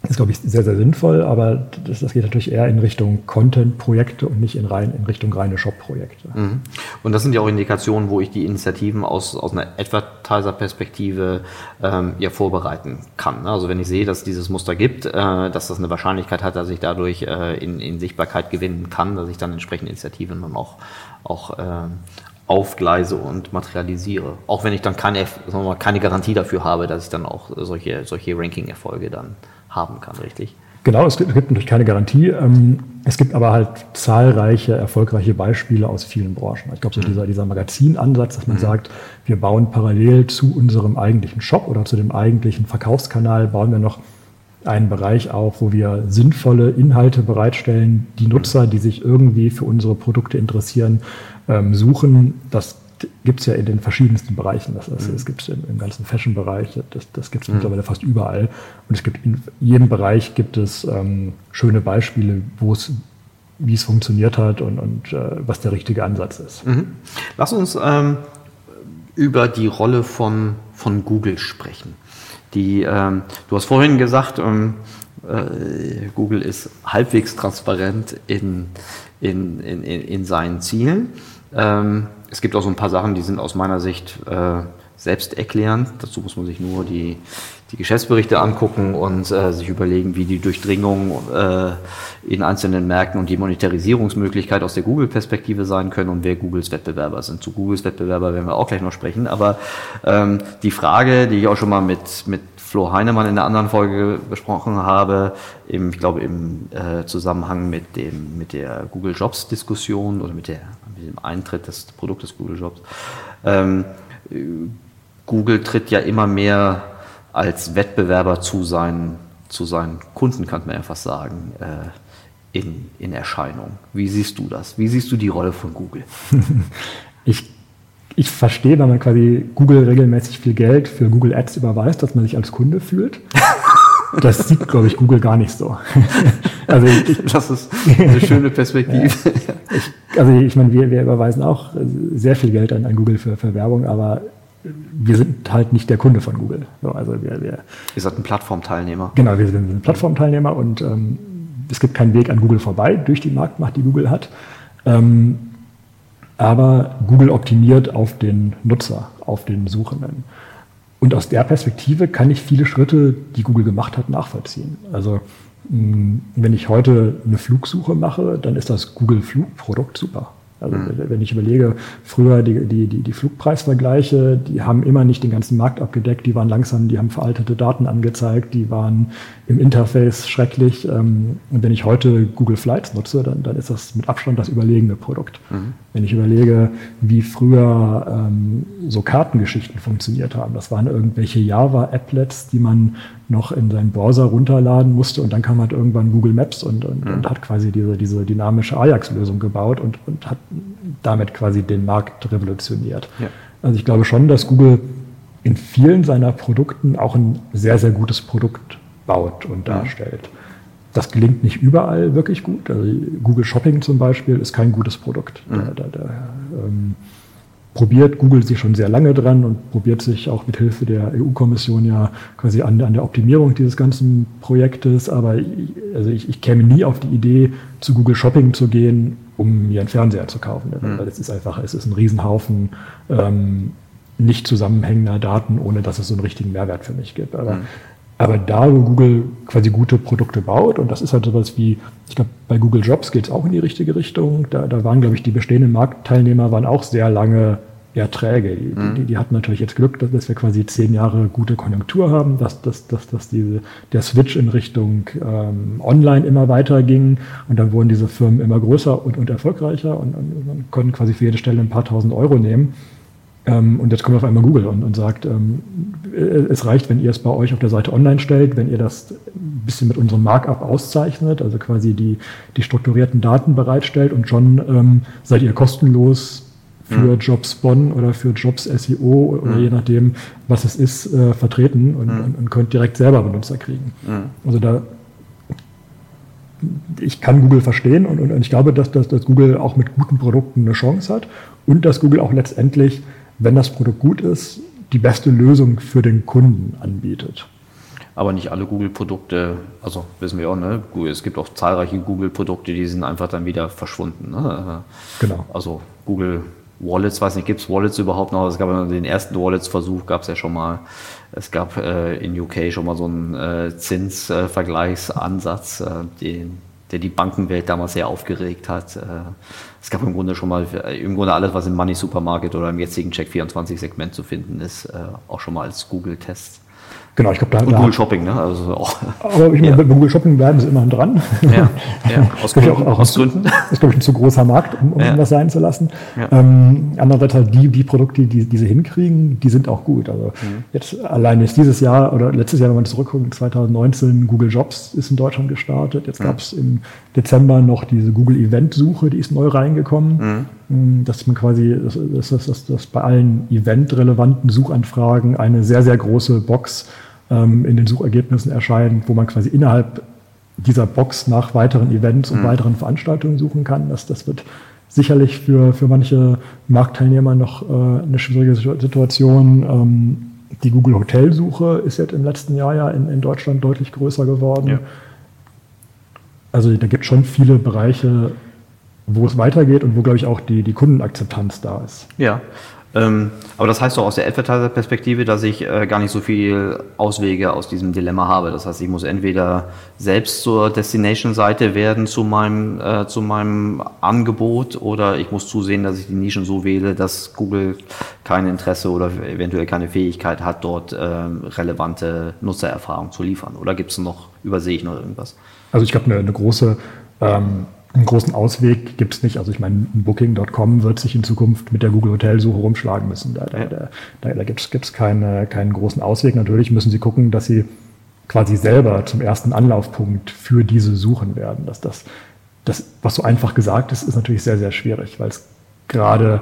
ist, glaube ich, sehr, sehr sinnvoll, aber das, das geht natürlich eher in Richtung Content-Projekte und nicht in, rein, in Richtung reine Shop-Projekte. Mhm. Und das sind ja auch Indikationen, wo ich die Initiativen aus, aus einer Advertiser-Perspektive ähm, ja vorbereiten kann. Also wenn ich sehe, dass dieses Muster gibt, äh, dass das eine Wahrscheinlichkeit hat, dass ich dadurch äh, in, in Sichtbarkeit gewinnen kann, dass ich dann entsprechende Initiativen dann auch, auch äh, aufgleise und materialisiere. Auch wenn ich dann keine, sagen wir mal, keine Garantie dafür habe, dass ich dann auch solche, solche Ranking-Erfolge dann haben kann, richtig? Genau, es gibt, es gibt natürlich keine Garantie. Ähm, es gibt aber halt zahlreiche erfolgreiche Beispiele aus vielen Branchen. Ich glaube, so mhm. dieser, dieser Magazinansatz, dass man mhm. sagt, wir bauen parallel zu unserem eigentlichen Shop oder zu dem eigentlichen Verkaufskanal, bauen wir noch einen Bereich auf, wo wir sinnvolle Inhalte bereitstellen, die Nutzer, die sich irgendwie für unsere Produkte interessieren, ähm, suchen. Das gibt es ja in den verschiedensten Bereichen. Das, also, es gibt es im, im, ganzen Fashion-Bereich, das, das gibt es mhm. mittlerweile fast überall. Und es gibt in jedem Bereich gibt es ähm, schöne Beispiele, wo es wie es funktioniert hat und, und äh, was der richtige Ansatz ist. Mhm. Lass uns ähm, über die Rolle von, von Google sprechen. Die, ähm, du hast vorhin gesagt, ähm, äh, Google ist halbwegs transparent in, in, in, in seinen Zielen. Ähm, es gibt auch so ein paar Sachen, die sind aus meiner Sicht äh, selbsterklärend. Dazu muss man sich nur die, die Geschäftsberichte angucken und äh, sich überlegen, wie die Durchdringung äh, in einzelnen Märkten und die Monetarisierungsmöglichkeit aus der Google-Perspektive sein können und wer Googles Wettbewerber sind. Zu Googles Wettbewerber werden wir auch gleich noch sprechen. Aber ähm, die Frage, die ich auch schon mal mit, mit Flo Heinemann in der anderen Folge besprochen habe, im, ich glaube im äh, Zusammenhang mit, dem, mit der Google Jobs Diskussion oder mit, der, mit dem Eintritt des Produktes Google Jobs. Ähm, Google tritt ja immer mehr als Wettbewerber zu seinen, zu seinen Kunden, kann man einfach sagen, äh, in, in Erscheinung. Wie siehst du das? Wie siehst du die Rolle von Google? ich ich verstehe, wenn man quasi Google regelmäßig viel Geld für Google Ads überweist, dass man sich als Kunde fühlt. Das sieht, glaube ich, Google gar nicht so. Also ich, das ist eine schöne Perspektive. Ja, ich, also ich meine, wir, wir überweisen auch sehr viel Geld an, an Google für, für Werbung, aber wir sind halt nicht der Kunde von Google. So, also wir, wir, Ihr seid ein Plattformteilnehmer. Genau, wir sind ein Plattformteilnehmer und ähm, es gibt keinen Weg an Google vorbei durch die Marktmacht, die Google hat. Ähm, aber Google optimiert auf den Nutzer, auf den Suchenden. Und aus der Perspektive kann ich viele Schritte, die Google gemacht hat, nachvollziehen. Also wenn ich heute eine Flugsuche mache, dann ist das Google Flugprodukt super. Also mhm. wenn ich überlege, früher die, die, die, die Flugpreisvergleiche, die haben immer nicht den ganzen Markt abgedeckt, die waren langsam, die haben veraltete Daten angezeigt, die waren im Interface schrecklich. Ähm, und wenn ich heute Google Flights nutze, dann, dann ist das mit Abstand das überlegene Produkt. Mhm. Wenn ich überlege, wie früher ähm, so Kartengeschichten funktioniert haben, das waren irgendwelche Java-Applets, die man noch in seinen Browser runterladen musste und dann kam halt irgendwann Google Maps und, und, mhm. und hat quasi diese, diese dynamische Ajax-Lösung gebaut und, und hat damit quasi den Markt revolutioniert. Ja. Also ich glaube schon, dass Google in vielen seiner Produkten auch ein sehr, sehr gutes Produkt baut und darstellt. Das gelingt nicht überall wirklich gut. Also Google Shopping zum Beispiel ist kein gutes Produkt. Mhm. Da, da, da, ähm, probiert Google sich schon sehr lange dran und probiert sich auch mit Hilfe der EU-Kommission ja quasi an, an, der Optimierung dieses ganzen Projektes. Aber ich, also ich, ich, käme nie auf die Idee, zu Google Shopping zu gehen, um mir einen Fernseher zu kaufen. Mhm. Weil es ist einfach, es ist ein Riesenhaufen ähm, nicht zusammenhängender Daten, ohne dass es so einen richtigen Mehrwert für mich gibt. Aber mhm. Aber da, wo Google quasi gute Produkte baut, und das ist halt sowas wie, ich glaube, bei Google Jobs geht es auch in die richtige Richtung. Da, da waren, glaube ich, die bestehenden Marktteilnehmer waren auch sehr lange eher träge. Die, mhm. die, die, hatten natürlich jetzt Glück, dass, dass, wir quasi zehn Jahre gute Konjunktur haben, dass, dass, dass, dass diese, der Switch in Richtung ähm, Online immer weiter ging und dann wurden diese Firmen immer größer und, und erfolgreicher und, und, und konnten quasi für jede Stelle ein paar tausend Euro nehmen. Ähm, und jetzt kommt auf einmal Google und, und sagt, ähm, es reicht, wenn ihr es bei euch auf der Seite online stellt, wenn ihr das ein bisschen mit unserem Markup auszeichnet, also quasi die, die strukturierten Daten bereitstellt und schon ähm, seid ihr kostenlos für mhm. Jobs Bonn oder für Jobs SEO oder mhm. je nachdem, was es ist, äh, vertreten und, mhm. und, könnt direkt selber Benutzer kriegen. Mhm. Also da ich kann Google verstehen und, und ich glaube, dass, dass, dass Google auch mit guten Produkten eine Chance hat und dass Google auch letztendlich wenn das Produkt gut ist, die beste Lösung für den Kunden anbietet. Aber nicht alle Google-Produkte, also wissen wir auch, ne? es gibt auch zahlreiche Google-Produkte, die sind einfach dann wieder verschwunden. Ne? Genau. Also Google Wallets, weiß nicht, gibt es Wallets überhaupt noch? Es gab den ersten Wallets-Versuch, gab es ja schon mal. Es gab äh, in UK schon mal so einen äh, Zinsvergleichsansatz, äh, den der die Bankenwelt damals sehr aufgeregt hat. Äh, es gab im Grunde schon mal, im Grunde alles, was im Money Supermarket oder im jetzigen Check24-Segment zu finden ist, äh, auch schon mal als Google-Test Genau, ich glaube, da. Und Google Shopping, ne? Also auch, aber ich meine, ja. bei Google Shopping bleiben sie immerhin dran. Ja, ja. aus, Gründen, auch, auch aus Gründen. Das ist, glaube ich, ein zu großer Markt, um, um ja. das sein zu lassen. Ja. Ähm, andererseits halt die, die Produkte, die, die sie hinkriegen, die sind auch gut. Also mhm. jetzt allein jetzt dieses Jahr oder letztes Jahr, wenn man zurückguckt, 2019, Google Jobs ist in Deutschland gestartet. Jetzt mhm. gab es im Dezember noch diese Google Event-Suche, die ist neu reingekommen. Mhm. Dass man quasi, dass, dass, dass, dass bei allen eventrelevanten Suchanfragen eine sehr, sehr große Box ähm, in den Suchergebnissen erscheint, wo man quasi innerhalb dieser Box nach weiteren Events und mhm. weiteren Veranstaltungen suchen kann. Das, das wird sicherlich für, für manche Marktteilnehmer noch äh, eine schwierige Situation. Ähm, die Google Hotelsuche ist jetzt im letzten Jahr ja in, in Deutschland deutlich größer geworden. Ja. Also da gibt es schon viele Bereiche, wo es weitergeht und wo, glaube ich, auch die, die Kundenakzeptanz da ist. Ja, ähm, aber das heißt doch aus der Advertiser-Perspektive, dass ich äh, gar nicht so viel Auswege aus diesem Dilemma habe. Das heißt, ich muss entweder selbst zur Destination-Seite werden zu meinem, äh, zu meinem Angebot oder ich muss zusehen, dass ich die Nischen so wähle, dass Google kein Interesse oder eventuell keine Fähigkeit hat, dort äh, relevante Nutzererfahrung zu liefern. Oder gibt es noch, übersehe ich noch irgendwas? Also ich glaube, eine, eine große ähm einen großen Ausweg gibt es nicht. Also ich meine, Booking.com wird sich in Zukunft mit der Google Hotelsuche rumschlagen müssen. Da, da, da, da gibt es keine, keinen großen Ausweg. Natürlich müssen sie gucken, dass sie quasi selber zum ersten Anlaufpunkt für diese suchen werden. Dass das, das, was so einfach gesagt ist, ist natürlich sehr, sehr schwierig, weil es gerade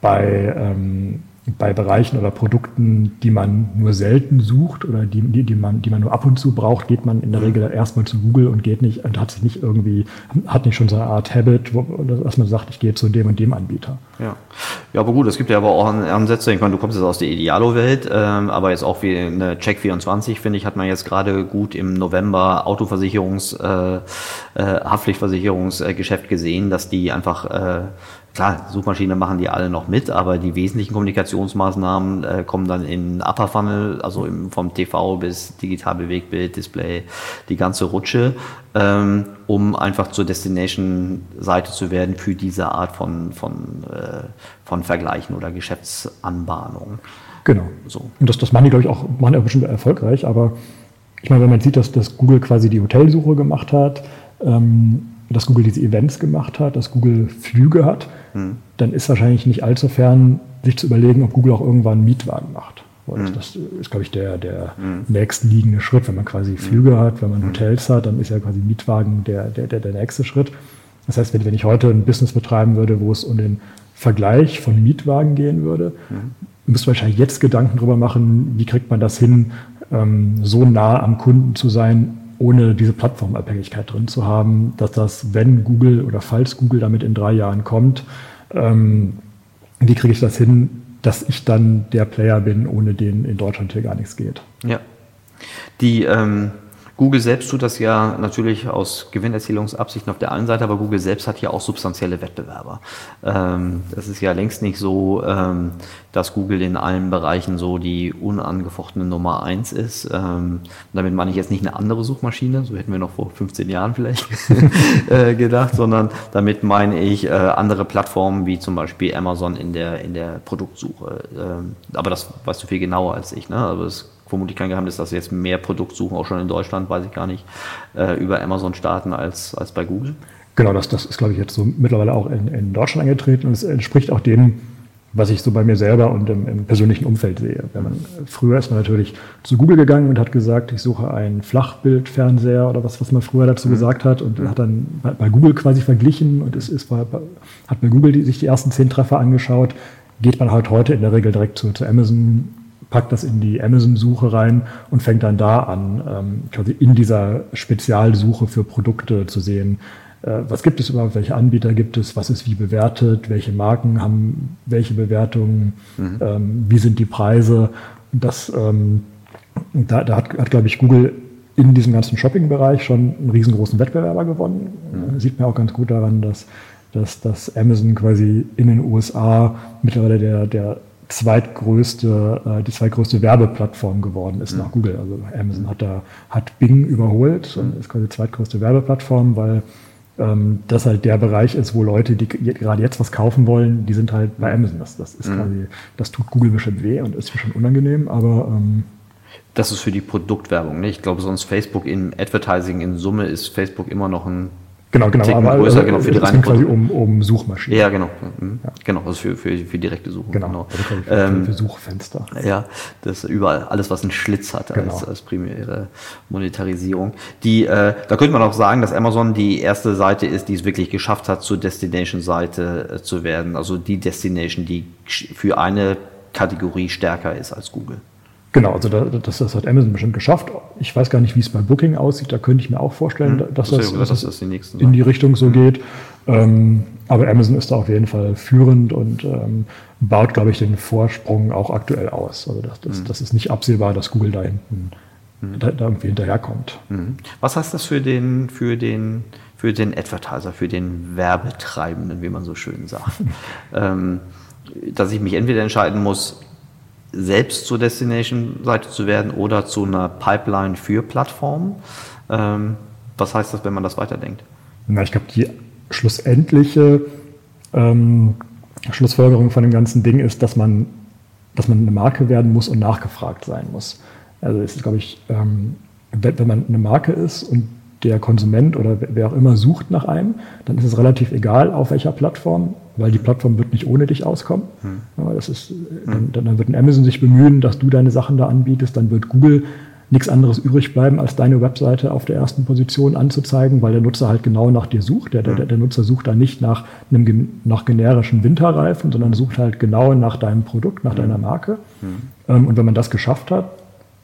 bei ähm, bei Bereichen oder Produkten, die man nur selten sucht oder die, die, die, man, die man nur ab und zu braucht, geht man in der. Regel erstmal zu Google und geht nicht und hat sich nicht irgendwie, hat nicht schon so eine Art Habit, wo, dass man sagt, ich gehe zu dem und dem Anbieter. Ja. ja, aber gut, es gibt ja aber auch Ansätze, ich meine, du kommst jetzt aus der Idealo-Welt, ähm, aber jetzt auch wie eine Check24, finde ich, hat man jetzt gerade gut im November Autoversicherungs, äh, äh, Haftpflichtversicherungsgeschäft gesehen, dass die einfach äh, Klar, Suchmaschine machen die alle noch mit, aber die wesentlichen Kommunikationsmaßnahmen äh, kommen dann in Upper Funnel, also im, vom TV bis digital Bewegtbild, Display, die ganze Rutsche, ähm, um einfach zur Destination-Seite zu werden für diese Art von, von, äh, von Vergleichen oder Geschäftsanbahnung. Genau. So. Und das, das machen die, glaube ich, auch, machen die auch bestimmt erfolgreich, aber ich meine, wenn man sieht, dass, dass Google quasi die Hotelsuche gemacht hat, ähm, dass Google diese Events gemacht hat, dass Google Flüge hat, hm. dann ist wahrscheinlich nicht allzu fern, sich zu überlegen, ob Google auch irgendwann einen Mietwagen macht. Hm. Das ist, glaube ich, der, der hm. nächstliegende Schritt. Wenn man quasi hm. Flüge hat, wenn man hm. Hotels hat, dann ist ja quasi Mietwagen der, der, der, der nächste Schritt. Das heißt, wenn, wenn ich heute ein Business betreiben würde, wo es um den Vergleich von Mietwagen gehen würde, mhm. müsste man wahrscheinlich jetzt Gedanken darüber machen, wie kriegt man das hin, ähm, so nah am Kunden zu sein, ohne diese Plattformabhängigkeit drin zu haben, dass das, wenn Google oder falls Google damit in drei Jahren kommt, ähm, wie kriege ich das hin, dass ich dann der Player bin, ohne den in Deutschland hier gar nichts geht. Ja. Die ähm, Google selbst tut das ja natürlich aus Gewinnerzielungsabsichten auf der einen Seite, aber Google selbst hat ja auch substanzielle Wettbewerber. Ähm, das ist ja längst nicht so, ähm, dass Google in allen Bereichen so die unangefochtene Nummer eins ist. Ähm, damit meine ich jetzt nicht eine andere Suchmaschine, so hätten wir noch vor 15 Jahren vielleicht äh, gedacht, sondern damit meine ich äh, andere Plattformen wie zum Beispiel Amazon in der, in der Produktsuche. Ähm, aber das weißt du viel genauer als ich. Ne? Aber es vermutlich kein Geheimnis, dass jetzt mehr Produktsuchen auch schon in Deutschland, weiß ich gar nicht, äh, über Amazon starten als, als bei Google. Genau, das, das ist, glaube ich, jetzt so mittlerweile auch in, in Deutschland angetreten und es entspricht auch dem, was ich so bei mir selber und im, im, persönlichen Umfeld sehe. Wenn man, früher ist man natürlich zu Google gegangen und hat gesagt, ich suche einen Flachbildfernseher oder was, was man früher dazu mhm. gesagt hat und hat dann bei, bei, Google quasi verglichen und ist, ist bei, hat bei Google die, sich die ersten zehn Treffer angeschaut. Geht man halt heute in der Regel direkt zu, zu Amazon packt das in die Amazon-Suche rein und fängt dann da an, ähm, quasi in dieser Spezialsuche für Produkte zu sehen, äh, was gibt es überhaupt, welche Anbieter gibt es, was ist wie bewertet, welche Marken haben welche Bewertungen, mhm. ähm, wie sind die Preise. Das, ähm, da, da hat, hat glaube ich, Google in diesem ganzen Shopping-Bereich schon einen riesengroßen Wettbewerber gewonnen. Mhm. Sieht man auch ganz gut daran, dass, dass, dass Amazon quasi in den USA mittlerweile der, der zweitgrößte, äh, die zweitgrößte Werbeplattform geworden ist mhm. nach Google. Also Amazon hat da hat Bing überholt und ist quasi die zweitgrößte Werbeplattform, weil ähm, das halt der Bereich ist, wo Leute, die gerade jetzt was kaufen wollen, die sind halt bei Amazon. Das, das ist mhm. quasi, das tut Google bestimmt weh und ist schon unangenehm, aber ähm, das ist für die Produktwerbung. Ne? Ich glaube, sonst Facebook in Advertising in Summe ist Facebook immer noch ein Genau, genau. Ticken aber größer, also, genau, für die reine quasi um, um Suchmaschinen. Ja, genau. Mhm. Ja. Genau, also für, für, für direkte Suche. Genau, genau. Also für, ähm, für, Suchfenster. Ja, das überall, alles, was einen Schlitz hat genau. als, als primäre Monetarisierung. Die, äh, da könnte man auch sagen, dass Amazon die erste Seite ist, die es wirklich geschafft hat, zur Destination-Seite äh, zu werden. Also die Destination, die für eine Kategorie stärker ist als Google. Genau, also das, das, hat Amazon bestimmt geschafft. Ich weiß gar nicht, wie es bei Booking aussieht. Da könnte ich mir auch vorstellen, hm, dass das, das, das die in die Richtung so hm. geht. Ähm, aber Amazon ist da auf jeden Fall führend und ähm, baut, glaube ich, den Vorsprung auch aktuell aus. Also das, hm. ist nicht absehbar, dass Google da hinten hm. da, da, irgendwie hinterherkommt. Hm. Was heißt das für den, für den, für den Advertiser, für den Werbetreibenden, wie man so schön sagt? ähm, dass ich mich entweder entscheiden muss, selbst zur Destination-Seite zu werden oder zu einer Pipeline für Plattformen. Ähm, was heißt das, wenn man das weiterdenkt? Na, ich glaube, die schlussendliche ähm, Schlussfolgerung von dem ganzen Ding ist, dass man, dass man eine Marke werden muss und nachgefragt sein muss. Also es ist, glaube ich, ähm, wenn, wenn man eine Marke ist und der Konsument oder wer auch immer sucht nach einem, dann ist es relativ egal, auf welcher Plattform, weil die Plattform wird nicht ohne dich auskommen. Hm. das ist, dann, dann, wird ein Amazon sich bemühen, dass du deine Sachen da anbietest, dann wird Google nichts anderes übrig bleiben, als deine Webseite auf der ersten Position anzuzeigen, weil der Nutzer halt genau nach dir sucht. Der, der, der Nutzer sucht da nicht nach einem nach generischen Winterreifen, sondern sucht halt genau nach deinem Produkt, nach deiner Marke. Mhm. und wenn man das geschafft hat,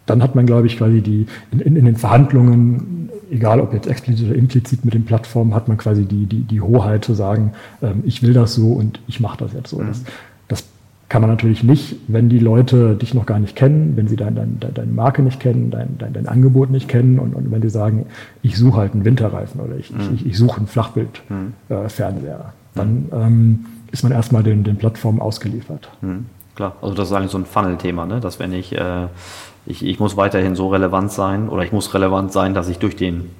dann hat man, glaube ich, quasi die in, in, in den Verhandlungen egal ob jetzt explizit oder implizit mit den Plattformen, hat man quasi die, die, die Hoheit zu sagen, ähm, ich will das so und ich mache das jetzt so. Mhm. Das, das kann man natürlich nicht, wenn die Leute dich noch gar nicht kennen, wenn sie dein, dein, deine Marke nicht kennen, dein, dein, dein Angebot nicht kennen und, und wenn sie sagen, ich suche halt einen Winterreifen oder ich, mhm. ich, ich suche einen Flachbildfernseher, mhm. äh, dann ähm, ist man erstmal den, den Plattformen ausgeliefert. Mhm. Klar, also das ist eigentlich so ein Funnel-Thema, ne? dass wenn ich äh, ich, ich muss weiterhin so relevant sein oder ich muss relevant sein, dass ich durch den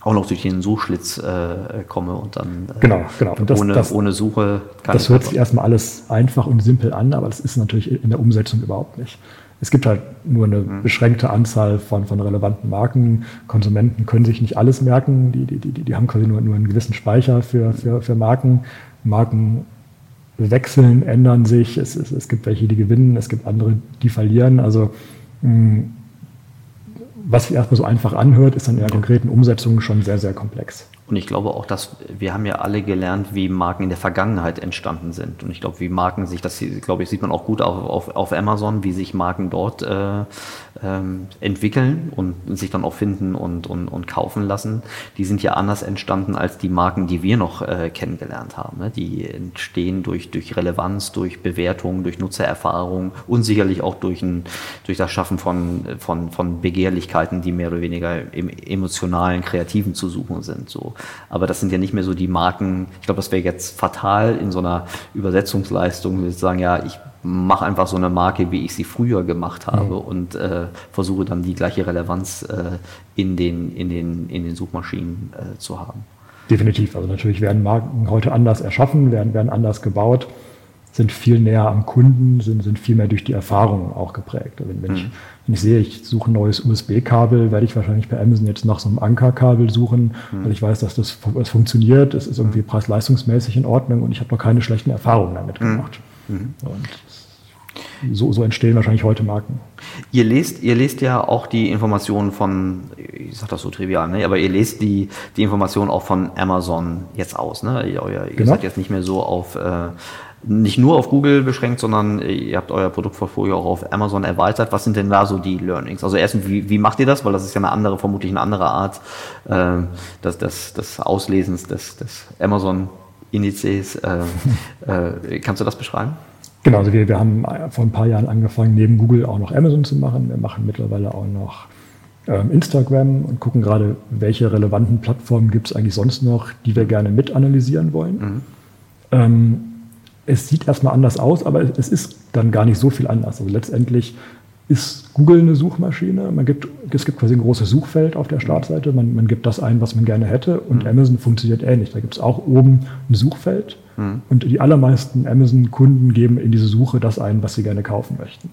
auch noch durch den Suchschlitz äh, komme und dann äh, genau, genau. Und das, ohne, das, ohne Suche kann Das hört sich erstmal alles einfach und simpel an, aber das ist natürlich in der Umsetzung überhaupt nicht. Es gibt halt nur eine mhm. beschränkte Anzahl von, von relevanten Marken. Konsumenten können sich nicht alles merken. Die, die, die, die haben quasi nur, nur einen gewissen Speicher für, für, für Marken. Marken wechseln, ändern sich. Es, es, es gibt welche, die gewinnen, es gibt andere, die verlieren. Also was sich erstmal so einfach anhört, ist dann in der konkreten Umsetzung schon sehr, sehr komplex. Und ich glaube auch, dass wir haben ja alle gelernt, wie Marken in der Vergangenheit entstanden sind. Und ich glaube, wie Marken sich, das glaube ich, sieht man auch gut auf, auf, auf Amazon, wie sich Marken dort äh, ähm, entwickeln und sich dann auch finden und, und, und kaufen lassen, die sind ja anders entstanden als die Marken, die wir noch äh, kennengelernt haben. Ne? Die entstehen durch, durch Relevanz, durch Bewertung, durch Nutzererfahrung und sicherlich auch durch, ein, durch das Schaffen von, von, von Begehrlichkeiten, die mehr oder weniger im emotionalen, kreativen zu suchen sind. So. Aber das sind ja nicht mehr so die Marken, ich glaube, das wäre jetzt fatal in so einer Übersetzungsleistung, wir sagen, ja, ich mache einfach so eine Marke, wie ich sie früher gemacht habe mhm. und äh, versuche dann die gleiche Relevanz äh, in, den, in, den, in den Suchmaschinen äh, zu haben. Definitiv. Also natürlich werden Marken heute anders erschaffen, werden, werden anders gebaut, sind viel näher am Kunden, sind, sind viel mehr durch die Erfahrung auch geprägt. Also wenn, wenn, mhm. ich, wenn ich sehe, ich suche ein neues USB-Kabel, werde ich wahrscheinlich bei Amazon jetzt nach so einem Ankerkabel suchen, mhm. weil ich weiß, dass das, das funktioniert, es ist irgendwie mhm. preis-leistungsmäßig in Ordnung und ich habe noch keine schlechten Erfahrungen damit mhm. gemacht. Mhm. Und so, so entstehen wahrscheinlich heute Marken. Ihr lest, ihr lest ja auch die Informationen von, ich sag das so trivial, ne? aber ihr lest die, die Informationen auch von Amazon jetzt aus. Ne? Ihr, ihr genau. seid jetzt nicht mehr so auf, äh, nicht nur auf Google beschränkt, sondern ihr habt euer Produktportfolio auch auf Amazon erweitert. Was sind denn da so die Learnings? Also erstens, wie, wie macht ihr das? Weil das ist ja eine andere, vermutlich eine andere Art äh, des, des, des Auslesens des, des Amazon-Indizes. Äh, äh, kannst du das beschreiben? Genau, also wir, wir haben vor ein paar Jahren angefangen, neben Google auch noch Amazon zu machen. Wir machen mittlerweile auch noch ähm, Instagram und gucken gerade, welche relevanten Plattformen gibt es eigentlich sonst noch, die wir gerne mit analysieren wollen. Mhm. Ähm, es sieht erstmal anders aus, aber es, ist dann gar nicht so viel anders. Also letztendlich ist Google eine Suchmaschine. Man gibt, es gibt quasi ein großes Suchfeld auf der Startseite. Man, man gibt das ein, was man gerne hätte. Und mhm. Amazon funktioniert ähnlich. Da gibt es auch oben ein Suchfeld. Mhm. Und die allermeisten Amazon-Kunden geben in diese Suche das ein, was sie gerne kaufen möchten.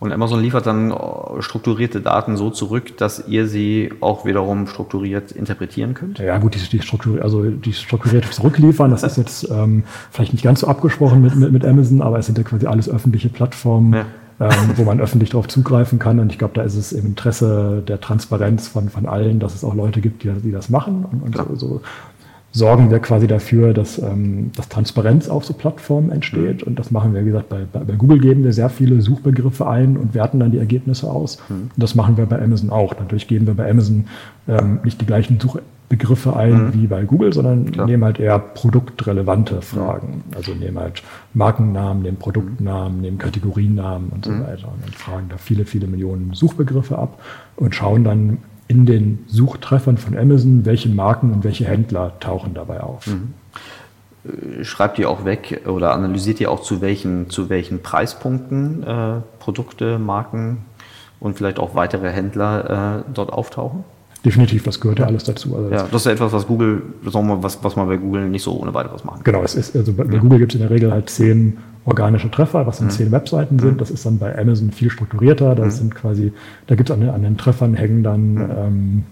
Und Amazon liefert dann äh, strukturierte Daten so zurück, dass ihr sie auch wiederum strukturiert interpretieren könnt? Ja gut, die, die, Struktur, also die strukturierte Zurückliefern, das ist jetzt ähm, vielleicht nicht ganz so abgesprochen mit, mit, mit Amazon, aber es sind ja quasi alles öffentliche Plattformen. Ja ähm, wo man öffentlich darauf zugreifen kann. Und ich glaube, da ist es im Interesse der Transparenz von, von allen, dass es auch Leute gibt, die, die das machen. Und, und so, so, sorgen wir quasi dafür, dass, ähm, dass Transparenz auf so Plattformen entsteht. Mhm. Und das machen wir, wie gesagt, bei, bei, bei, Google geben wir sehr viele Suchbegriffe ein und werten dann die Ergebnisse aus. Mhm. Und das machen wir bei Amazon auch. Natürlich geben wir bei Amazon ähm, nicht die gleichen Suchbegriffe ein mhm. wie bei Google, sondern Klar. nehmen halt eher produktrelevante Fragen. Mhm. Also nehmen halt Markennamen, nehmen Produktnamen, nehmen Kategoriennamen und so mhm. weiter. Und dann fragen da viele, viele Millionen Suchbegriffe ab und schauen dann, in den Suchtreffern von Amazon, welche Marken und welche Händler tauchen dabei auf. Mhm. Schreibt ihr auch weg oder analysiert ihr auch zu welchen, zu welchen Preispunkten äh, Produkte, Marken und vielleicht auch weitere Händler äh, dort auftauchen? Definitiv, das gehört ja alles dazu. Also ja, das ist ja etwas, was Google, was, was man bei Google nicht so ohne weiteres machen kann. Genau, es ist, also bei ja. Google gibt es in der Regel halt zehn organische Treffer, was dann mhm. zehn Webseiten sind. Mhm. Das ist dann bei Amazon viel strukturierter. Das mhm. sind quasi, da gibt es an, den, an den Treffern hängen dann, mhm. ähm,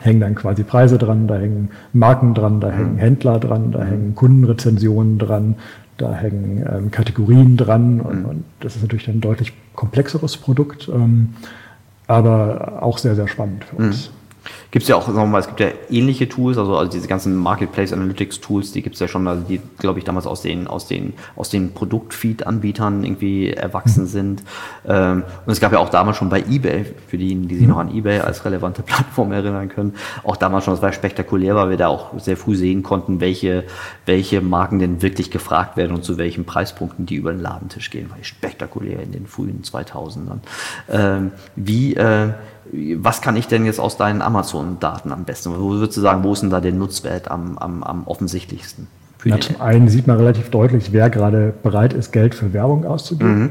hängen dann quasi Preise dran, da hängen Marken dran, da hängen Händler dran, da hängen Kundenrezensionen dran, da hängen ähm, Kategorien dran und, und, das ist natürlich ein deutlich komplexeres Produkt, ähm, aber auch sehr, sehr spannend für uns. Gibt es ja auch, sagen wir mal, es gibt ja ähnliche Tools, also, also diese ganzen Marketplace Analytics Tools, die gibt es ja schon, also die, glaube ich, damals aus den, aus den, aus den Produktfeed-Anbietern irgendwie erwachsen mhm. sind. Ähm, und es gab ja auch damals schon bei eBay, für diejenigen, die sich mhm. noch an eBay als relevante Plattform erinnern können, auch damals schon, das war spektakulär, weil wir da auch sehr früh sehen konnten, welche, welche Marken denn wirklich gefragt werden und zu welchen Preispunkten die über den Ladentisch gehen, weil spektakulär in den frühen 2000ern. Ähm, wie, äh, was kann ich denn jetzt aus deinen Amazon-Daten am besten? Wo würdest du sagen, wo ist denn da der Nutzwert am, am, am offensichtlichsten? Ja, zum einen sieht man relativ deutlich, wer gerade bereit ist, Geld für Werbung auszugeben. Mhm.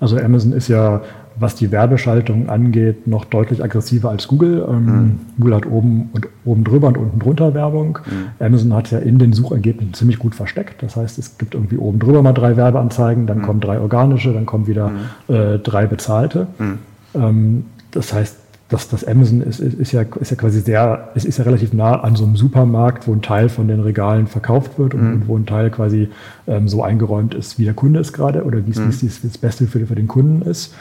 Also Amazon ist ja, was die Werbeschaltung angeht, noch deutlich aggressiver als Google. Ähm, mhm. Google hat oben und oben drüber und unten drunter Werbung. Mhm. Amazon hat ja in den Suchergebnissen ziemlich gut versteckt. Das heißt, es gibt irgendwie oben drüber mal drei Werbeanzeigen, dann mhm. kommen drei organische, dann kommen wieder mhm. äh, drei bezahlte. Mhm. Ähm, das heißt, das, das Amazon ist, ist, ist, ja, ist ja quasi sehr, es ist ja relativ nah an so einem Supermarkt, wo ein Teil von den Regalen verkauft wird und, mhm. und wo ein Teil quasi ähm, so eingeräumt ist, wie der Kunde ist gerade oder wie es mhm. das Beste für, für den Kunden ist.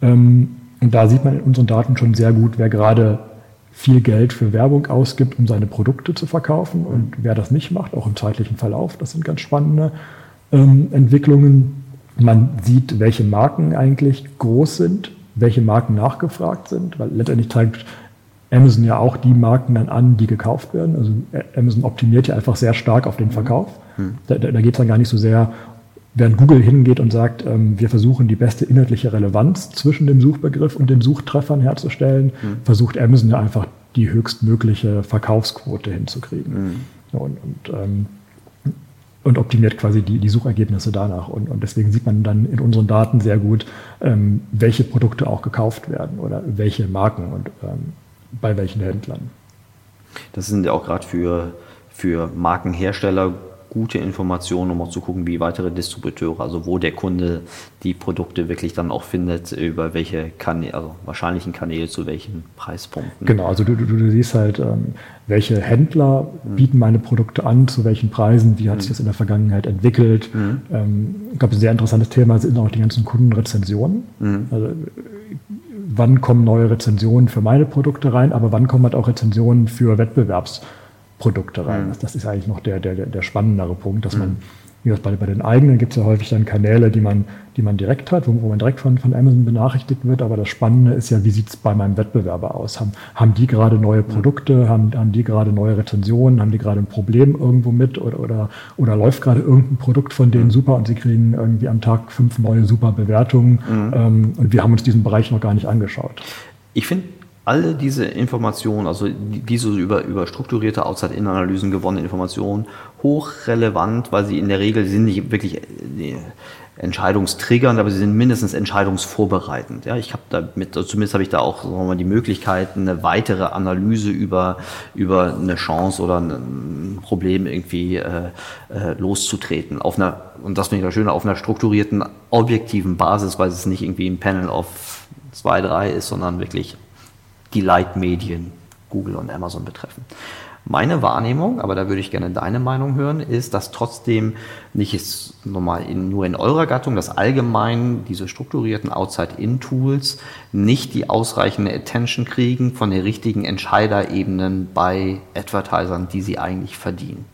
Ähm, und da sieht man in unseren Daten schon sehr gut, wer gerade viel Geld für Werbung ausgibt, um seine Produkte zu verkaufen. Und wer das nicht macht, auch im zeitlichen Verlauf, das sind ganz spannende ähm, Entwicklungen. Man sieht, welche Marken eigentlich groß sind, welche Marken nachgefragt sind, weil letztendlich zeigt Amazon ja auch die Marken dann an, die gekauft werden. Also Amazon optimiert ja einfach sehr stark auf den Verkauf. Mhm. Da, da, da geht es dann gar nicht so sehr Während Google hingeht und sagt, ähm, wir versuchen die beste inhaltliche Relevanz zwischen dem Suchbegriff und den Suchtreffern herzustellen, mhm. versucht Amazon ja einfach die höchstmögliche Verkaufsquote hinzukriegen. Mhm. Und, und, ähm, und, optimiert quasi die, die Suchergebnisse danach. Und, und, deswegen sieht man dann in unseren Daten sehr gut, ähm, welche Produkte auch gekauft werden oder welche Marken und ähm, bei welchen Händlern. Das sind ja auch gerade für, für Markenhersteller gute Informationen, um auch zu gucken, wie weitere Distributeure, also wo der Kunde die Produkte wirklich dann auch findet, über welche Kanäle, also wahrscheinlichen Kanäle zu welchen Preispunkten. Genau, also du, du, du siehst halt, ähm, welche Händler mhm. bieten meine Produkte an, zu welchen Preisen, wie hat mhm. sich das in der Vergangenheit entwickelt. Mhm. Ähm, ich glaube, ein sehr interessantes Thema sind auch die ganzen Kundenrezensionen. Mhm. Also, wann kommen neue Rezensionen für meine Produkte rein, aber wann kommen halt auch Rezensionen für Wettbewerbs- Produkte rein. Mhm. Das ist eigentlich noch der, der, der spannendere Punkt, dass mhm. man, wie gesagt, bei, bei den eigenen gibt es ja häufig dann Kanäle, die man, die man direkt hat, wo, wo man direkt von, von Amazon benachrichtigt wird. Aber das Spannende ist ja, wie sieht es bei meinem Wettbewerber aus? Haben, haben die gerade neue mhm. Produkte? Haben, haben die gerade neue Rezensionen? Haben die gerade ein Problem irgendwo mit? Oder, oder, oder läuft gerade irgendein Produkt von denen mhm. super und sie kriegen irgendwie am Tag fünf neue super Bewertungen? Mhm. Ähm, und wir haben uns diesen Bereich noch gar nicht angeschaut. Ich finde alle diese Informationen, also diese über, über strukturierte Outside-In-Analysen gewonnene Informationen, hochrelevant, weil sie in der Regel sind nicht wirklich äh, entscheidungstriggernd, aber sie sind mindestens entscheidungsvorbereitend. Ja, ich habe damit, zumindest habe ich da auch sagen wir mal, die Möglichkeit, eine weitere Analyse über, über eine Chance oder ein Problem irgendwie äh, äh, loszutreten. Auf einer, und das finde ich das Schöne, auf einer strukturierten, objektiven Basis, weil es nicht irgendwie ein Panel auf zwei, drei ist, sondern wirklich die Leitmedien Google und Amazon betreffen. Meine Wahrnehmung, aber da würde ich gerne deine Meinung hören, ist, dass trotzdem nicht ist normal in, nur in eurer Gattung, dass allgemein diese strukturierten Outside-In-Tools nicht die ausreichende Attention kriegen von den richtigen Entscheiderebenen bei Advertisern, die sie eigentlich verdienen.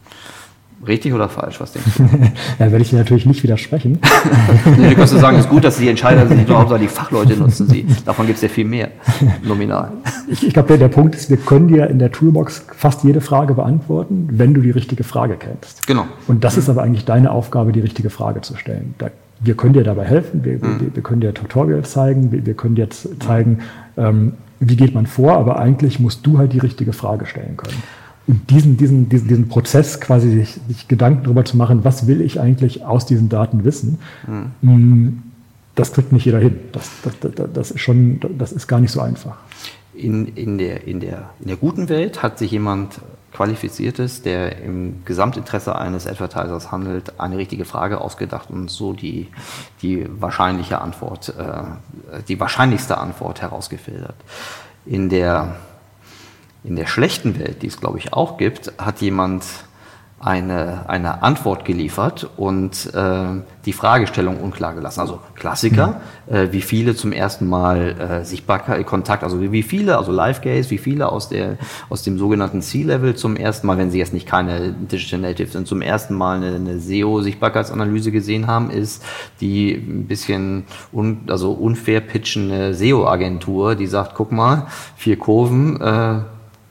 Richtig oder falsch? Was denkst du? da werde ich dir natürlich nicht widersprechen. nee, du kannst du sagen, es ist gut, dass die Entscheider sind, Hauptsache die Fachleute nutzen sie. Davon gibt es ja viel mehr, nominal. Ich, ich glaube, der, der Punkt ist, wir können dir in der Toolbox fast jede Frage beantworten, wenn du die richtige Frage kennst. Genau. Und das ist aber eigentlich deine Aufgabe, die richtige Frage zu stellen. Da, wir können dir dabei helfen, wir, mhm. wir, wir, können dir Tutorials zeigen, wir, wir können dir zeigen, ähm, wie geht man vor, aber eigentlich musst du halt die richtige Frage stellen können diesen, diesen, diesen, diesen Prozess quasi sich, sich Gedanken darüber zu machen, was will ich eigentlich aus diesen Daten wissen, mhm. das kriegt nicht jeder hin. Das, das, das, das, ist schon, das ist gar nicht so einfach. In, in, der, in, der, in der guten Welt hat sich jemand Qualifiziertes, der im Gesamtinteresse eines Advertisers handelt, eine richtige Frage ausgedacht und so die, die wahrscheinliche Antwort, äh, die wahrscheinlichste Antwort herausgefiltert. In der in der schlechten Welt, die es glaube ich auch gibt, hat jemand eine, eine Antwort geliefert und äh, die Fragestellung unklar gelassen. Also Klassiker, mhm. äh, wie viele zum ersten Mal äh, Sichtbarkeit, Kontakt, also wie viele, also Live-Gaze, wie viele aus, der, aus dem sogenannten C-Level zum ersten Mal, wenn sie jetzt nicht keine Digital Native sind, zum ersten Mal eine, eine SEO-Sichtbarkeitsanalyse gesehen haben, ist die ein bisschen un, also unfair pitchende SEO-Agentur, die sagt, guck mal, vier Kurven, äh,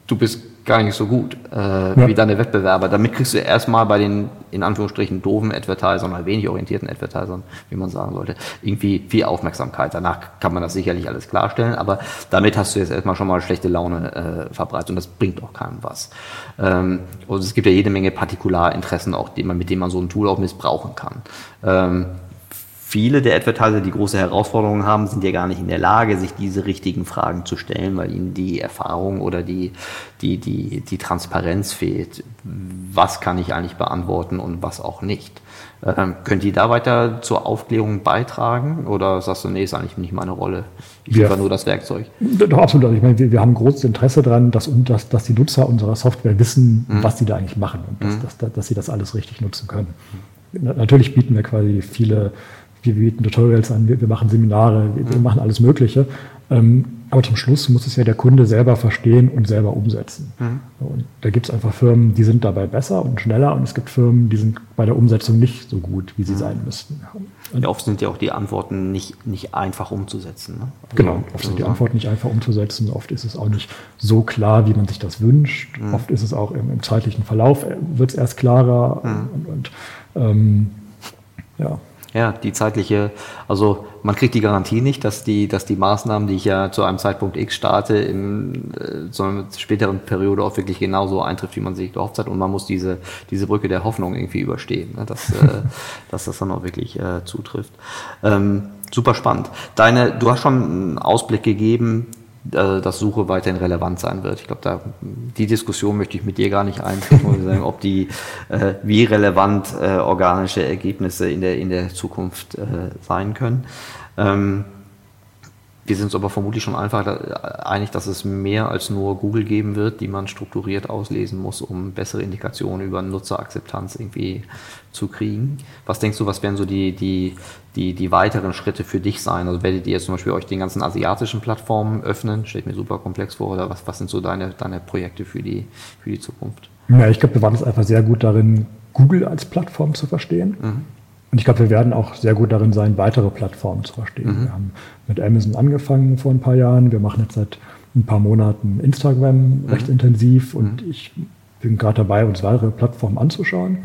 du bist gar nicht so gut äh, ja. wie deine Wettbewerber. Damit kriegst du erstmal bei den in Anführungsstrichen doofen Advertisern oder wenig orientierten Advertisern, wie man sagen sollte, irgendwie viel Aufmerksamkeit. Danach kann man das sicherlich alles klarstellen, aber damit hast du jetzt erstmal schon mal schlechte Laune äh, verbreitet und das bringt auch keinem was. Ähm, und es gibt ja jede Menge Partikularinteressen auch, die man, mit denen man so ein Tool auch missbrauchen kann. Ähm, viele der Advertiser, die große Herausforderungen haben, sind ja gar nicht in der Lage, sich diese richtigen Fragen zu stellen, weil ihnen die Erfahrung oder die, die, die, die Transparenz fehlt. Was kann ich eigentlich beantworten und was auch nicht? Ähm, könnt ihr da weiter zur Aufklärung beitragen oder sagst du, nee, ist eigentlich nicht meine Rolle? Ich ja. nur das Werkzeug. Doch, absolut. Ich meine, wir, wir haben großes Interesse daran, dass, dass, dass die Nutzer unserer Software wissen, mhm. was sie da eigentlich machen und dass, mhm. dass, dass, sie das alles richtig nutzen können. Natürlich bieten wir quasi viele wir bieten Tutorials an, wir, wir machen Seminare, wir, wir, machen alles Mögliche. Ähm, aber zum Schluss muss es ja der Kunde selber verstehen und selber umsetzen. Mhm. Und da gibt es einfach Firmen, die sind dabei besser und schneller und es gibt Firmen, die sind bei der Umsetzung nicht so gut, wie sie mhm. sein müssten. Und oft sind ja auch die Antworten nicht, nicht einfach umzusetzen. Ne? Also genau, oft sind die Antworten nicht einfach umzusetzen. Oft ist es auch nicht so klar, wie man sich das wünscht. Mhm. Oft ist es auch im, im zeitlichen Verlauf, äh, wird es erst klarer. Mhm. Und, und ähm, ja. Ja, die zeitliche, also man kriegt die Garantie nicht, dass die, dass die Maßnahmen, die ich ja zu einem Zeitpunkt X starte, in äh, so einer späteren Periode auch wirklich genauso eintrifft, wie man sich gehofft hat. Und man muss diese, diese Brücke der Hoffnung irgendwie überstehen, ne? dass, äh, dass das dann auch wirklich äh, zutrifft. Ähm, super spannend. Deine, du hast schon einen Ausblick gegeben, dass Suche weiterhin relevant sein wird. Ich glaube, da die Diskussion möchte ich mit dir gar nicht eintreten, ob die äh, wie relevant äh, organische Ergebnisse in der in der Zukunft äh, sein können. Ähm, wir sind uns aber vermutlich schon einfach einig, dass es mehr als nur Google geben wird, die man strukturiert auslesen muss, um bessere Indikationen über Nutzerakzeptanz irgendwie zu kriegen. Was denkst du, was werden so die, die, die, die weiteren Schritte für dich sein? Also werdet ihr zum Beispiel euch den ganzen asiatischen Plattformen öffnen? Stellt mir super komplex vor. Oder was, was sind so deine, deine Projekte für die, für die Zukunft? Ja, ich glaube, wir waren jetzt einfach sehr gut darin, Google als Plattform zu verstehen. Mhm. Und ich glaube, wir werden auch sehr gut darin sein, weitere Plattformen zu verstehen. Mhm. Wir haben mit Amazon angefangen vor ein paar Jahren. Wir machen jetzt seit ein paar Monaten Instagram mhm. recht intensiv und mhm. ich bin gerade dabei, uns weitere Plattformen anzuschauen.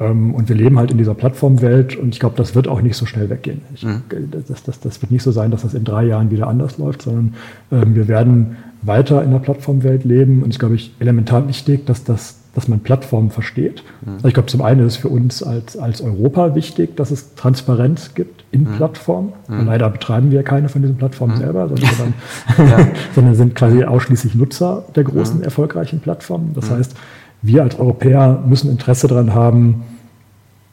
Ähm, und wir leben halt in dieser Plattformwelt und ich glaube, das wird auch nicht so schnell weggehen. Ich, mhm. das, das, das wird nicht so sein, dass das in drei Jahren wieder anders läuft, sondern ähm, wir werden weiter in der Plattformwelt leben und es ist, glaube ich, elementar wichtig, dass das dass man Plattformen versteht. Also ich glaube, zum einen ist es für uns als, als Europa wichtig, dass es Transparenz gibt in mhm. Plattformen. Mhm. leider betreiben wir keine von diesen Plattformen mhm. selber, sondern, sondern, sind quasi ausschließlich Nutzer der großen, erfolgreichen Plattformen. Das heißt, wir als Europäer müssen Interesse daran haben,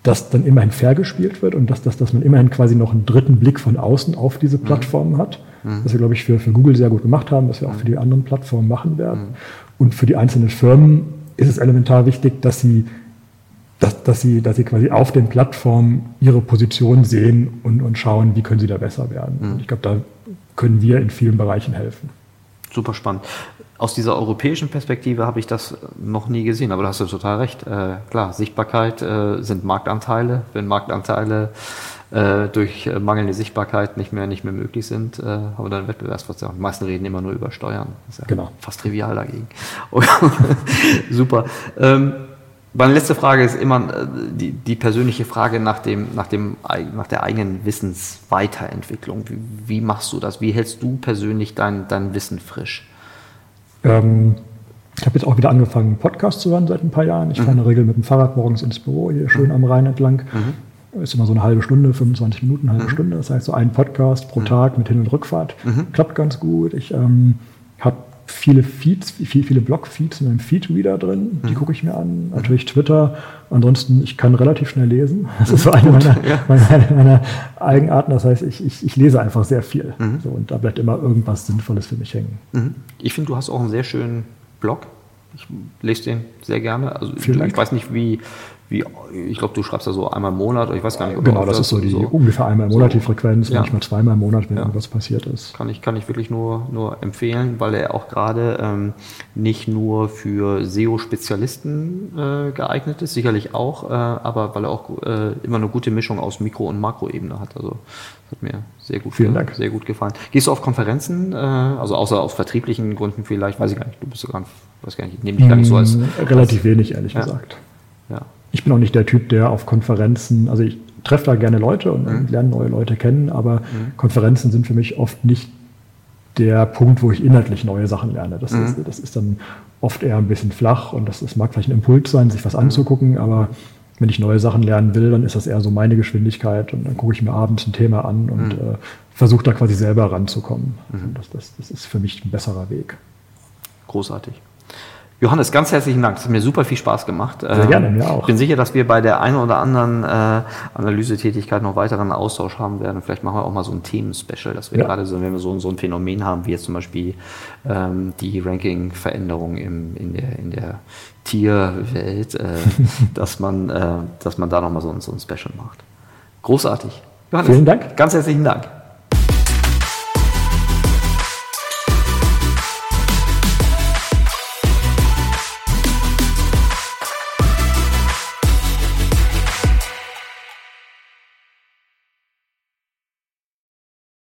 dass dann immerhin fair gespielt wird und dass, dass, dass man immerhin quasi noch einen dritten Blick von außen auf diese Plattformen hat. Was wir, glaube ich, für, für Google sehr gut gemacht haben, was wir auch für die anderen Plattformen machen werden. Und für die einzelnen Firmen ist es elementar wichtig, dass sie, dass, dass sie, dass sie quasi auf den Plattformen ihre Position sehen und, und schauen, wie können sie da besser werden. Mhm. Und ich glaube, da können wir in vielen Bereichen helfen. Super spannend. Aus dieser europäischen Perspektive habe ich das noch nie gesehen, aber da hast du total recht. Äh, klar, Sichtbarkeit äh, sind Marktanteile. Wenn Marktanteile äh, durch äh, mangelnde Sichtbarkeit nicht mehr, nicht mehr möglich sind, äh, haben wir dann Wettbewerbsverzerrung. Die meisten reden immer nur über Steuern. Das ist ja genau. fast trivial dagegen. Super. Ähm, meine letzte Frage ist immer äh, die, die persönliche Frage nach, dem, nach, dem, nach der eigenen Wissensweiterentwicklung. Wie, wie machst du das? Wie hältst du persönlich dein, dein Wissen frisch? Ähm, ich habe jetzt auch wieder angefangen, Podcast zu hören seit ein paar Jahren. Ich mhm. fahre in der Regel mit dem Fahrrad morgens ins Büro, hier schön mhm. am Rhein entlang. Mhm ist immer so eine halbe Stunde, 25 Minuten, eine halbe mhm. Stunde. Das heißt, so ein Podcast pro mhm. Tag mit Hin- und Rückfahrt mhm. klappt ganz gut. Ich ähm, habe viele Feeds, viele, viele Blog-Feeds in meinem Feed-Reader drin. Die mhm. gucke ich mir an. Natürlich Twitter. Ansonsten, ich kann relativ schnell lesen. Das ist so eine meiner, meiner, meiner Eigenarten. Das heißt, ich, ich, ich, lese einfach sehr viel. Mhm. So, und da bleibt immer irgendwas Sinnvolles für mich hängen. Mhm. Ich finde, du hast auch einen sehr schönen Blog. Ich lese den sehr gerne. Also ich weiß nicht, wie, wie, ich glaube, du schreibst da so einmal im Monat, ich weiß gar nicht. Genau, das ist so die so ungefähr einmal im Monat die Frequenz, ja. manchmal zweimal im Monat, wenn ja. irgendwas passiert ist. Kann ich, kann ich wirklich nur, nur empfehlen, weil er auch gerade ähm, nicht nur für SEO-Spezialisten äh, geeignet ist, sicherlich auch, äh, aber weil er auch äh, immer eine gute Mischung aus Mikro- und Makroebene hat. Also das hat mir sehr gut, Vielen Dank. sehr gut gefallen. Gehst du auf Konferenzen, äh, also außer aus vertrieblichen Gründen vielleicht, weiß ich gar nicht, du bist sogar, weiß gar nicht, nehme dich gar nicht so als... Relativ als, wenig, ehrlich ja. gesagt. Ja ich bin auch nicht der Typ, der auf Konferenzen, also ich treffe da gerne Leute und, mhm. lerne neue Leute kennen, aber mhm. Konferenzen sind für mich oft nicht der Punkt, wo ich inhaltlich neue Sachen lerne. Das, mhm. ist, das ist dann oft eher ein bisschen flach und das, das mag vielleicht ein Impuls sein, sich was mhm. anzugucken, aber wenn ich neue Sachen lernen will, dann ist das eher so meine Geschwindigkeit und dann gucke ich mir abends ein Thema an und mhm. äh, versuche da quasi selber ranzukommen. Mhm. Das, das, das ist für mich ein besserer Weg. Großartig. Johannes, ganz herzlichen Dank. Das hat mir super viel Spaß gemacht. Sehr gerne, mir auch. Ich bin sicher, dass wir bei der einen oder anderen äh, Analysetätigkeit noch weiteren Austausch haben werden. Vielleicht machen wir auch mal so ein Themen-Special, dass wir ja. gerade so, wenn wir so, so ein Phänomen haben, wie jetzt zum Beispiel ähm, die Ranking-Veränderung in der, in der Tierwelt, äh, dass, man, äh, dass man da nochmal so, so ein Special macht. Großartig. Johannes, Vielen Dank. Ganz herzlichen Dank.